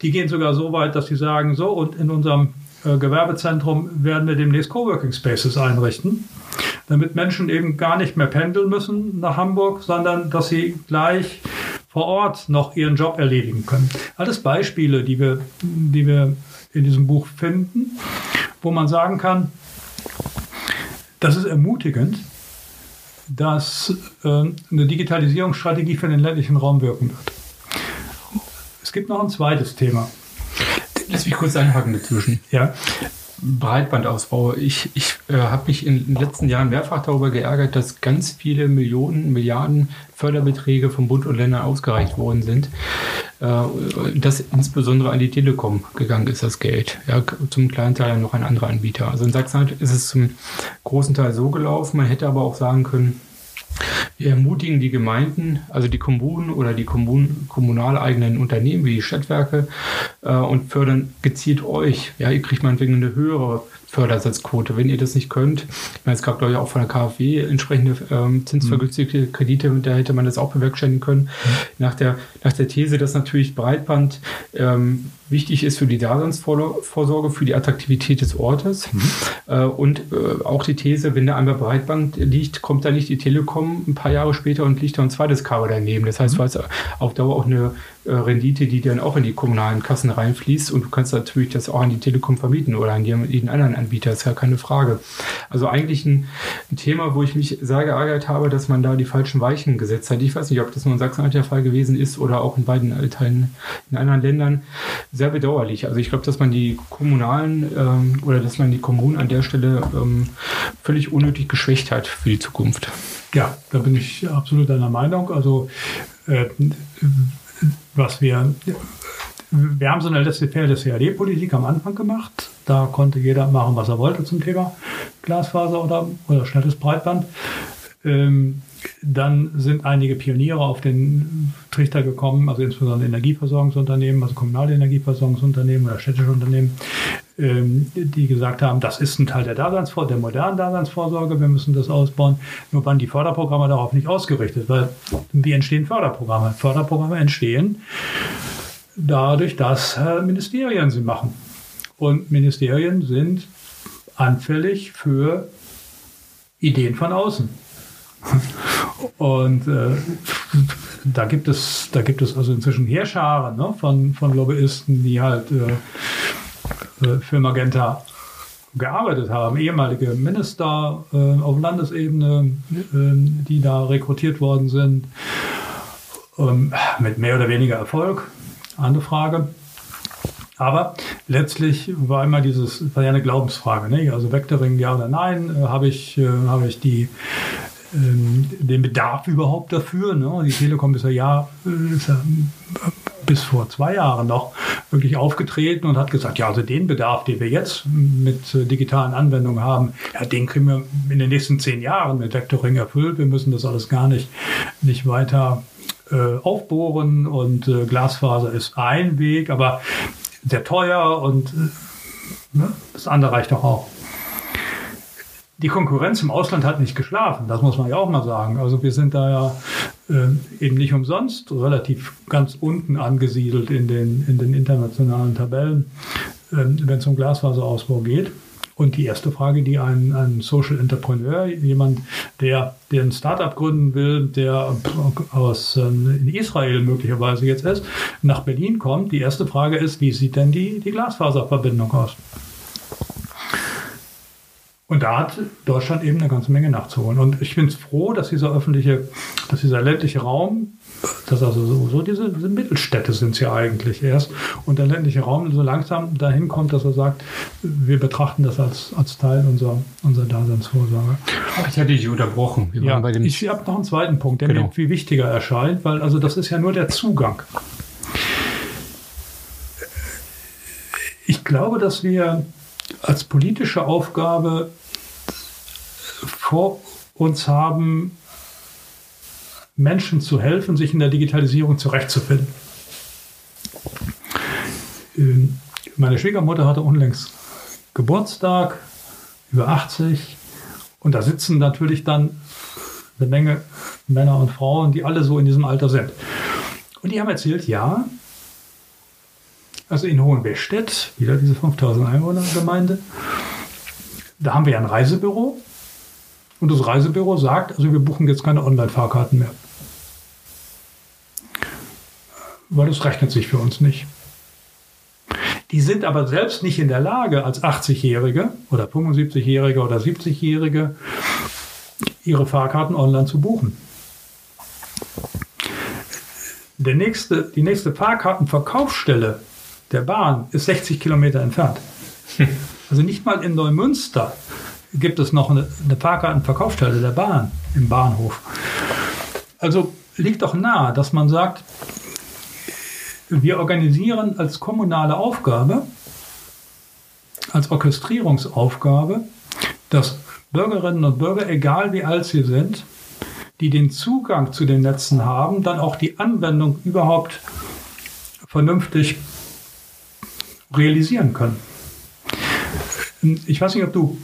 Die gehen sogar so weit, dass sie sagen, so, und in unserem Gewerbezentrum werden wir demnächst Coworking Spaces einrichten, damit Menschen eben gar nicht mehr pendeln müssen nach Hamburg, sondern dass sie gleich vor Ort noch ihren Job erledigen können. Alles Beispiele, die wir, die wir in diesem Buch finden, wo man sagen kann, das ist ermutigend, dass äh, eine Digitalisierungsstrategie für den ländlichen Raum wirken wird. Es gibt noch ein zweites Thema. Lass mich kurz einhaken dazwischen. Ja. Breitbandausbau. Ich, ich äh, habe mich in den letzten Jahren mehrfach darüber geärgert, dass ganz viele Millionen, Milliarden Förderbeträge von Bund und Ländern ausgereicht worden sind. Äh, dass insbesondere an die Telekom gegangen ist, das Geld. Ja, zum kleinen Teil noch ein anderer Anbieter. Also in Sachsen ist es zum großen Teil so gelaufen. Man hätte aber auch sagen können, wir ermutigen die Gemeinden, also die Kommunen oder die Kommun kommunal eigenen Unternehmen wie die Stadtwerke äh, und fördern gezielt euch. Ja, ihr kriegt meinetwegen eine höhere Fördersatzquote. Wenn ihr das nicht könnt, ich meine, es gab glaube ich auch von der KfW entsprechende ähm, zinsvergünstigte mhm. Kredite, da hätte man das auch bewerkstelligen können. Mhm. Nach, der, nach der These, dass natürlich Breitband ähm, wichtig ist für die Daseinsvorsorge, für die Attraktivität des Ortes mhm. äh, und äh, auch die These, wenn da einmal Breitband liegt, kommt da nicht die Telekom ein paar Jahre später und liegt da ein zweites Kabel daneben. Das heißt, mhm. du hast auf Dauer auch eine äh, Rendite, die dann auch in die kommunalen Kassen reinfließt und du kannst natürlich das auch an die Telekom vermieten oder an jeden anderen Anbieter, ist ja keine Frage. Also eigentlich ein, ein Thema, wo ich mich sehr geärgert habe, dass man da die falschen Weichen gesetzt hat. Ich weiß nicht, ob das nur in Sachsen der Fall gewesen ist oder auch in beiden Teilen in anderen Ländern. Sehr bedauerlich. Also ich glaube, dass man die kommunalen ähm, oder dass man die Kommunen an der Stelle ähm, völlig unnötig geschwächt hat für die Zukunft. Ja, da bin ich absolut deiner Meinung. Also äh, was wir, wir haben so eine laissez-faire CAD-Politik am Anfang gemacht. Da konnte jeder machen, was er wollte zum Thema Glasfaser oder, oder schnelles Breitband. Ähm, dann sind einige Pioniere auf den Trichter gekommen, also insbesondere Energieversorgungsunternehmen, also kommunale Energieversorgungsunternehmen oder städtische Unternehmen, die gesagt haben, das ist ein Teil der, Daseinsvor der modernen Daseinsvorsorge, wir müssen das ausbauen. Nur waren die Förderprogramme darauf nicht ausgerichtet, weil wie entstehen Förderprogramme? Förderprogramme entstehen dadurch, dass äh, Ministerien sie machen. Und Ministerien sind anfällig für Ideen von außen. [LAUGHS] Und äh, da gibt es, da gibt es also inzwischen Heerscharen ne, von, von Lobbyisten, die halt äh für Magenta gearbeitet haben, ehemalige Minister äh, auf Landesebene, äh, die da rekrutiert worden sind, ähm, mit mehr oder weniger Erfolg. Andere Frage. Aber letztlich war immer dieses, war ja eine Glaubensfrage, ne? also Vectoring, ja oder nein, äh, habe ich, äh, habe ich die, ähm, den Bedarf überhaupt dafür. Ne? Die Telekom ist ja, ja, äh, ist ja bis vor zwei Jahren noch wirklich aufgetreten und hat gesagt, ja, also den Bedarf, den wir jetzt mit äh, digitalen Anwendungen haben, ja, den kriegen wir in den nächsten zehn Jahren mit Vectoring erfüllt. Wir müssen das alles gar nicht, nicht weiter äh, aufbohren und äh, Glasfaser ist ein Weg, aber sehr teuer und äh, ne, das andere reicht doch auch. Die Konkurrenz im Ausland hat nicht geschlafen, das muss man ja auch mal sagen. Also wir sind da ja eben nicht umsonst relativ ganz unten angesiedelt in den, in den internationalen Tabellen, äh, wenn es um Glasfaserausbau geht. Und die erste Frage, die ein, ein Social Entrepreneur, jemand, der, der ein Startup gründen will, der aus ähm, in Israel möglicherweise jetzt ist, nach Berlin kommt, die erste Frage ist, wie sieht denn die, die Glasfaserverbindung aus? Und da hat Deutschland eben eine ganze Menge nachzuholen. Und ich bin froh, dass dieser öffentliche, dass dieser ländliche Raum, dass also so, diese, diese, Mittelstädte sind es ja eigentlich erst, und der ländliche Raum so langsam dahin kommt, dass er sagt, wir betrachten das als, als Teil unserer, unserer Daseinsvorsorge. Ich hatte dich unterbrochen. Wir ja, ich habe noch einen zweiten Punkt, der genau. mir viel wichtiger erscheint, weil also das ist ja nur der Zugang. Ich glaube, dass wir als politische Aufgabe vor uns haben, Menschen zu helfen, sich in der Digitalisierung zurechtzufinden. Ähm, meine Schwiegermutter hatte unlängst Geburtstag, über 80, und da sitzen natürlich dann eine Menge Männer und Frauen, die alle so in diesem Alter sind. Und die haben erzählt, ja, also in Hohenbestedt, wieder diese 5000 Einwohner Gemeinde, da haben wir ein Reisebüro. Und das Reisebüro sagt, also wir buchen jetzt keine Online-Fahrkarten mehr. Weil das rechnet sich für uns nicht. Die sind aber selbst nicht in der Lage, als 80-Jährige oder 75-Jährige oder 70-Jährige ihre Fahrkarten online zu buchen. Der nächste, die nächste Fahrkartenverkaufsstelle der Bahn ist 60 Kilometer entfernt. [LAUGHS] Also nicht mal in Neumünster gibt es noch eine, eine Fahrkartenverkaufsstelle der Bahn im Bahnhof. Also liegt doch nahe, dass man sagt, wir organisieren als kommunale Aufgabe, als Orchestrierungsaufgabe, dass Bürgerinnen und Bürger, egal wie alt sie sind, die den Zugang zu den Netzen haben, dann auch die Anwendung überhaupt vernünftig realisieren können. Ich weiß nicht, ob du,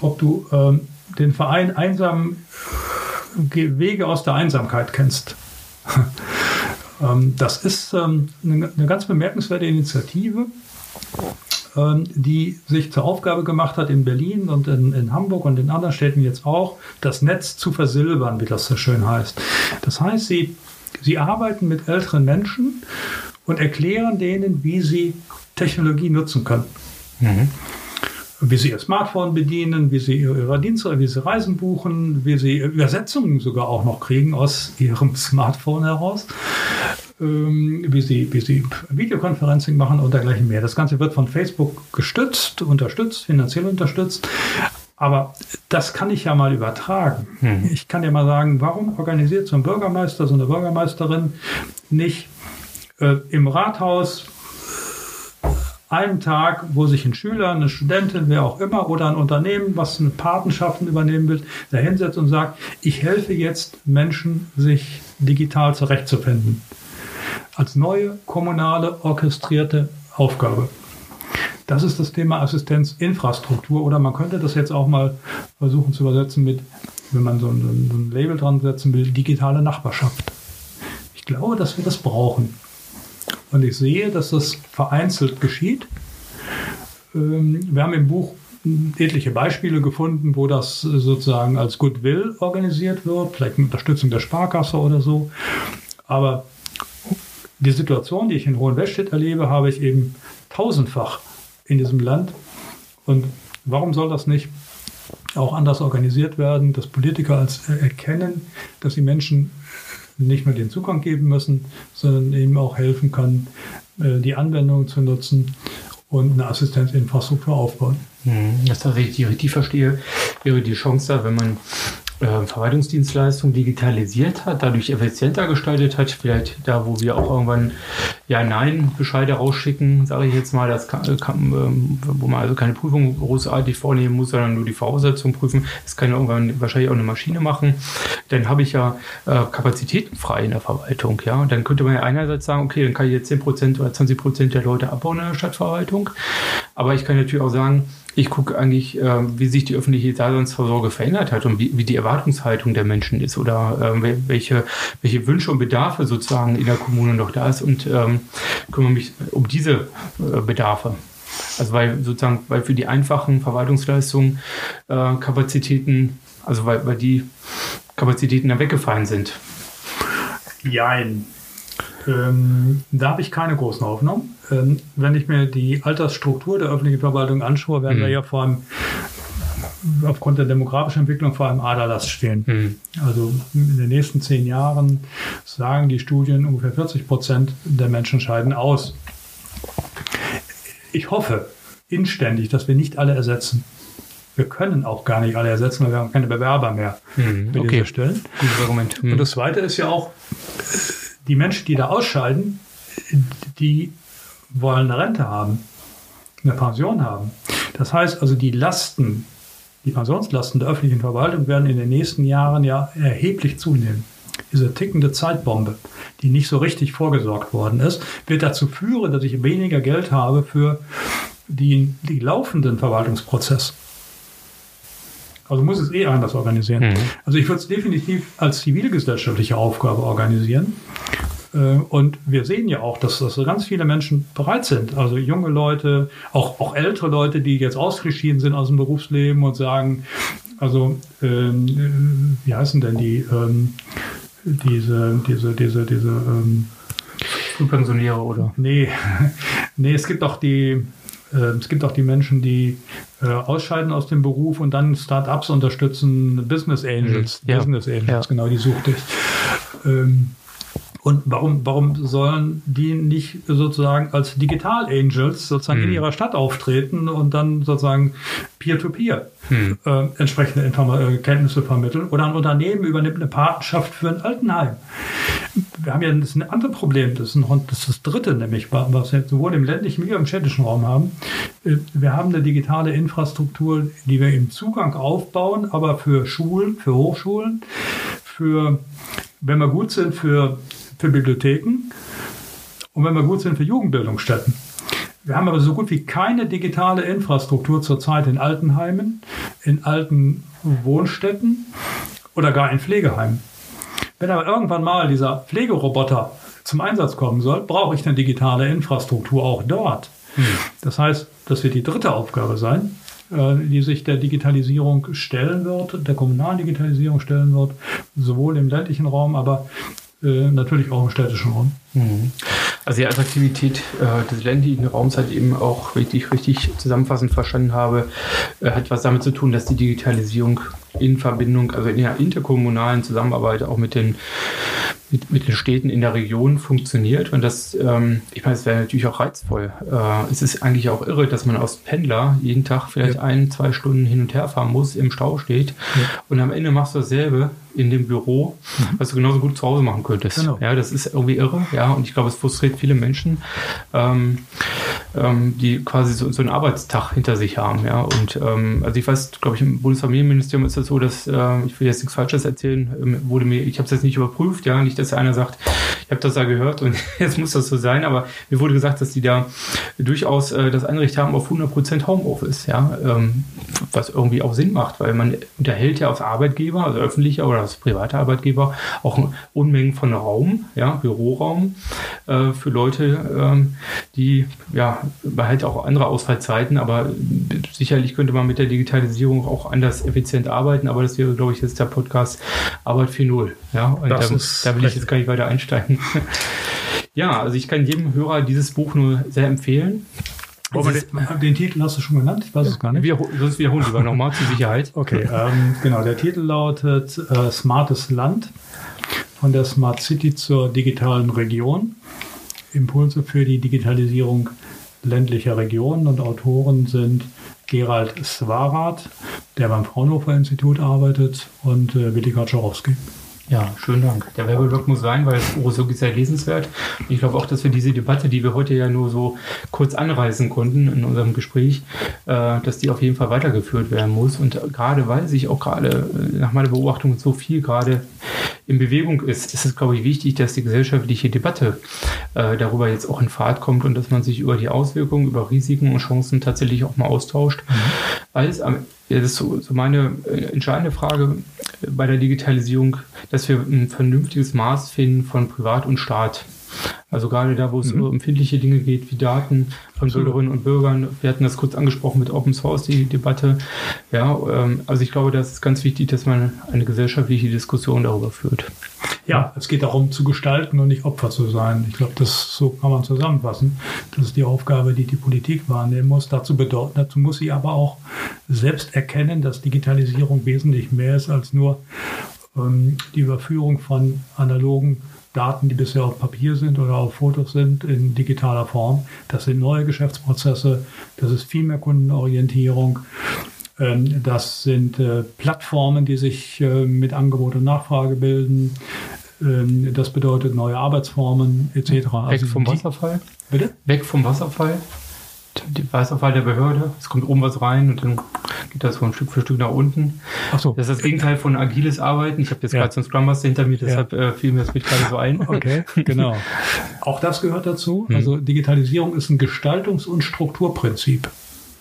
ob du ähm, den Verein Einsam Wege aus der Einsamkeit kennst. [LAUGHS] ähm, das ist ähm, eine, eine, ganz bemerkenswerte Initiative, ähm, die sich zur Aufgabe gemacht hat, in Berlin und in, in, Hamburg und in anderen Städten jetzt auch, das Netz zu versilbern, wie das so schön heißt. Das heißt, sie, sie arbeiten mit älteren Menschen und erklären denen, wie sie Technologie nutzen können. Mhm. Wie sie ihr Smartphone bedienen, wie sie ihre Dienste, wie sie Reisen buchen, wie sie Übersetzungen sogar auch noch kriegen aus ihrem [LAUGHS] Smartphone heraus, ähm, wie, sie, wie sie Videoconferencing machen und dergleichen mehr. Das Ganze wird von Facebook gestützt, unterstützt, finanziell unterstützt. Aber das kann ich ja mal übertragen. Mhm. Ich kann ja mal sagen, warum organisiert so ein Bürgermeister, so eine Bürgermeisterin nicht äh, im Rathaus einen Tag, wo sich ein Schüler, eine Studentin, wer auch immer oder ein Unternehmen, was eine Patenschaften übernehmen will, da hinsetzt und sagt, ich helfe jetzt Menschen, sich digital zurechtzufinden. Als neue kommunale orchestrierte Aufgabe. Das ist das Thema Assistenzinfrastruktur oder man könnte das jetzt auch mal versuchen zu übersetzen mit, wenn man so ein, so ein Label dran setzen will, digitale Nachbarschaft. Ich glaube, dass wir das brauchen. Und ich sehe, dass das vereinzelt geschieht. Ähm, wir haben im Buch etliche Beispiele gefunden, wo das sozusagen als Goodwill organisiert wird, vielleicht mit Unterstützung der Sparkasse oder so. Aber die Situation, die ich in Hohenwestedt erlebe, habe ich eben tausendfach in diesem Land. Und warum soll das nicht auch anders organisiert werden, dass Politiker als erkennen, dass sie Menschen nicht nur den Zugang geben müssen, sondern eben auch helfen kann, äh, die Anwendung zu nutzen und eine Assistenzinfrastruktur aufbauen. Hm, das, was ich richtig verstehe, wäre die Chance da, wenn man äh, Verwaltungsdienstleistungen digitalisiert hat, dadurch effizienter gestaltet hat, vielleicht da, wo wir auch irgendwann Ja-Nein-Bescheide rausschicken, sage ich jetzt mal, das kann, äh, kann, ähm, wo man also keine Prüfung großartig vornehmen muss, sondern nur die Voraussetzungen prüfen. Das kann ja irgendwann wahrscheinlich auch eine Maschine machen. Dann habe ich ja äh, Kapazitäten frei in der Verwaltung. Ja? Und dann könnte man ja einerseits sagen, okay, dann kann ich jetzt 10% oder 20% der Leute abbauen in der Stadtverwaltung. Aber ich kann natürlich auch sagen, ich gucke eigentlich, äh, wie sich die öffentliche Daseinsvorsorge verändert hat und wie, wie die Erwartungshaltung der Menschen ist oder äh, welche, welche Wünsche und Bedarfe sozusagen in der Kommune noch da ist und ähm, kümmere mich um diese äh, Bedarfe. Also weil sozusagen, weil für die einfachen Verwaltungsleistungen äh, Kapazitäten, also weil, weil die Kapazitäten dann weggefallen sind. Jein. Ähm, da habe ich keine großen Hoffnungen. Ähm, wenn ich mir die Altersstruktur der öffentlichen Verwaltung anschaue, werden mhm. wir ja vor allem aufgrund der demografischen Entwicklung vor allem Aderlass stehen. Mhm. Also in den nächsten zehn Jahren sagen die Studien, ungefähr 40 Prozent der Menschen scheiden aus. Ich hoffe inständig, dass wir nicht alle ersetzen. Wir können auch gar nicht alle ersetzen, weil wir haben keine Bewerber mehr mhm. für okay. diese Stellen. Gutes Argument. Mhm. Und das Zweite ist ja auch, die Menschen, die da ausscheiden, die wollen eine Rente haben, eine Pension haben. Das heißt also, die Lasten, die Pensionslasten der öffentlichen Verwaltung werden in den nächsten Jahren ja erheblich zunehmen. Diese tickende Zeitbombe, die nicht so richtig vorgesorgt worden ist, wird dazu führen, dass ich weniger Geld habe für die, die laufenden Verwaltungsprozesse. Also muss es eh anders organisieren. Mhm. Also ich würde es definitiv als zivilgesellschaftliche Aufgabe organisieren. Äh, und wir sehen ja auch, dass, dass ganz viele Menschen bereit sind. Also junge Leute, auch, auch ältere Leute, die jetzt ausgeschieden sind aus dem Berufsleben und sagen, also ähm, wie heißen denn die, ähm, diese, diese, diese, diese ähm, Frühpensionäre oder? Nee, [LAUGHS] nee, es gibt auch die, äh, es gibt auch die Menschen, die äh, ausscheiden aus dem Beruf und dann Start-ups unterstützen, Business Angels, ja. Business Angels, ja. genau, die suchte ich. Ähm, und warum, warum sollen die nicht sozusagen als Digital Angels sozusagen hm. in ihrer Stadt auftreten und dann sozusagen peer-to-peer hm. äh, entsprechende Inform äh, Kenntnisse vermitteln? Oder ein Unternehmen übernimmt eine Patenschaft für ein Altenheim. Wir haben ja das ein anderes Problem, das ist, ein, das, ist das dritte, nämlich, was wir sowohl im ländlichen wie auch im städtischen Raum haben. Äh, wir haben eine digitale Infrastruktur, die wir im Zugang aufbauen, aber für Schulen, für Hochschulen, für, wenn wir gut sind, für für Bibliotheken und wenn wir gut sind für Jugendbildungsstätten. Wir haben aber so gut wie keine digitale Infrastruktur zurzeit in Altenheimen, in alten Wohnstätten oder gar in Pflegeheimen. Wenn aber irgendwann mal dieser Pflegeroboter zum Einsatz kommen soll, brauche ich eine digitale Infrastruktur auch dort. Hm. Das heißt, das wird die dritte Aufgabe sein, äh, die sich der Digitalisierung stellen wird, der kommunalen Digitalisierung stellen wird, sowohl im ländlichen Raum, aber äh, natürlich auch im städtischen Raum. Mhm. Also die Attraktivität äh, des ländlichen Raums hat eben auch, wenn ich richtig zusammenfassend verstanden habe, äh, hat was damit zu tun, dass die Digitalisierung in Verbindung, also in der interkommunalen Zusammenarbeit auch mit den, mit, mit den Städten in der Region funktioniert. Und das, ähm, ich meine, es wäre natürlich auch reizvoll. Äh, es ist eigentlich auch irre, dass man aus Pendler jeden Tag vielleicht ja. ein, zwei Stunden hin und her fahren muss, im Stau steht. Ja. Und am Ende machst du dasselbe in dem Büro, mhm. was du genauso gut zu Hause machen könntest. Genau. Ja, das ist irgendwie irre. Ja, und ich glaube, es frustriert viele Menschen, ähm, ähm, die quasi so, so, einen Arbeitstag hinter sich haben. Ja, und ähm, also ich weiß, glaube ich, im Bundesfamilienministerium ist das so, dass äh, ich will jetzt nichts Falsches erzählen, ähm, wurde mir, ich habe es jetzt nicht überprüft, ja, nicht, dass einer sagt, ich habe das da gehört und [LAUGHS] jetzt muss das so sein, aber mir wurde gesagt, dass die da durchaus äh, das Anrecht haben auf 100% Homeoffice, ja, ähm, was irgendwie auch Sinn macht, weil man unterhält ja als Arbeitgeber, also öffentlicher oder als privater Arbeitgeber, auch Unmengen von Raum, ja, Büroraum äh, für Leute, ähm, die, ja, man hat auch andere Ausfallzeiten, aber sicherlich könnte man mit der Digitalisierung auch anders effizient arbeiten, aber das wäre, glaube ich, jetzt der Podcast Arbeit 4.0. Ja, und da, da will ich jetzt gar nicht weiter einsteigen. [LAUGHS] ja, also ich kann jedem Hörer dieses Buch nur sehr empfehlen. Den, den, Titel hast du schon genannt, ich weiß es gar nicht. Wir, sonst wiederholen lieber nochmal zur Sicherheit. [LAUGHS] Okay, ähm, genau, der Titel lautet äh, Smartes Land von der Smart City zur digitalen Region. Impulse für die Digitalisierung ländlicher Regionen und Autoren sind Gerald Swarath, der beim Fraunhofer Institut arbeitet, und äh, Willi Kaczorowski. Ja, schönen Dank. Der Werbeblock muss sein, weil Urosog ist sehr lesenswert. Ich glaube auch, dass wir diese Debatte, die wir heute ja nur so kurz anreißen konnten in unserem Gespräch, äh, dass die auf jeden Fall weitergeführt werden muss. Und gerade weil sich auch gerade äh, nach meiner Beobachtung so viel gerade in Bewegung ist, ist es, glaube ich, wichtig, dass die gesellschaftliche Debatte äh, darüber jetzt auch in Fahrt kommt und dass man sich über die Auswirkungen, über Risiken und Chancen tatsächlich auch mal austauscht. Mhm. Weil es am ja, das ist so, so meine äh, entscheidende Frage bei der Digitalisierung, dass wir ein vernünftiges Maß finden von Privat und Staat. Also gerade da, wo es mhm. um empfindliche Dinge geht, wie Daten von Absolut. Bürgerinnen und Bürgern. Wir hatten das kurz angesprochen mit Open Source, die Debatte. Ja, ähm, also ich glaube, das ist ganz wichtig, dass man eine gesellschaftliche Diskussion darüber führt. Ja, es geht darum zu gestalten und nicht Opfer zu sein. Ich glaube, das so kann man zusammenfassen. Das ist die Aufgabe, die die Politik wahrnehmen muss. Dazu, bedeuten, dazu muss sie aber auch selbst erkennen, dass Digitalisierung wesentlich mehr ist als nur ähm, die Überführung von analogen Daten, die bisher auf Papier sind oder auf Fotos sind, in digitaler Form. Das sind neue Geschäftsprozesse, das ist viel mehr Kundenorientierung. Ähm, das sind äh, Plattformen, die sich äh, mit Angebot und Nachfrage bilden. Ähm, das bedeutet neue Arbeitsformen etc. Weg also vom Wasserfall? Bitte? Weg vom Wasserfall? die Wasserfall der Behörde. Es kommt oben was rein und dann geht das von Stück für Stück nach unten. Ach so. Das ist das Gegenteil von agiles Arbeiten. Ich habe jetzt ja. gerade so einen Scrum Master hinter mir, deshalb ja. äh, fiel mir das mit gerade so ein. [LAUGHS] Okay, genau. Auch das gehört dazu. Hm. Also Digitalisierung ist ein Gestaltungs- und Strukturprinzip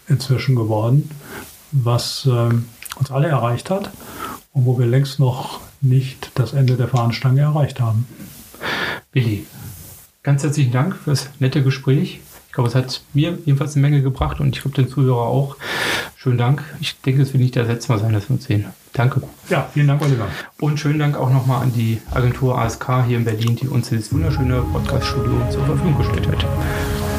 inzwischen geworden, was ähm, uns alle erreicht hat und wo wir längst noch nicht das Ende der Fahnenstange erreicht haben. Willi, ganz herzlichen Dank fürs nette Gespräch. Ich glaube, es hat mir jedenfalls eine Menge gebracht und ich glaube den Zuhörer auch. Schönen Dank. Ich denke, es wird nicht das letzte Mal sein, dass wir uns sehen. Danke. Ja, vielen Dank, Oliver. Und schönen Dank auch nochmal an die Agentur ASK hier in Berlin, die uns dieses wunderschöne Podcast-Studio zur Verfügung gestellt hat.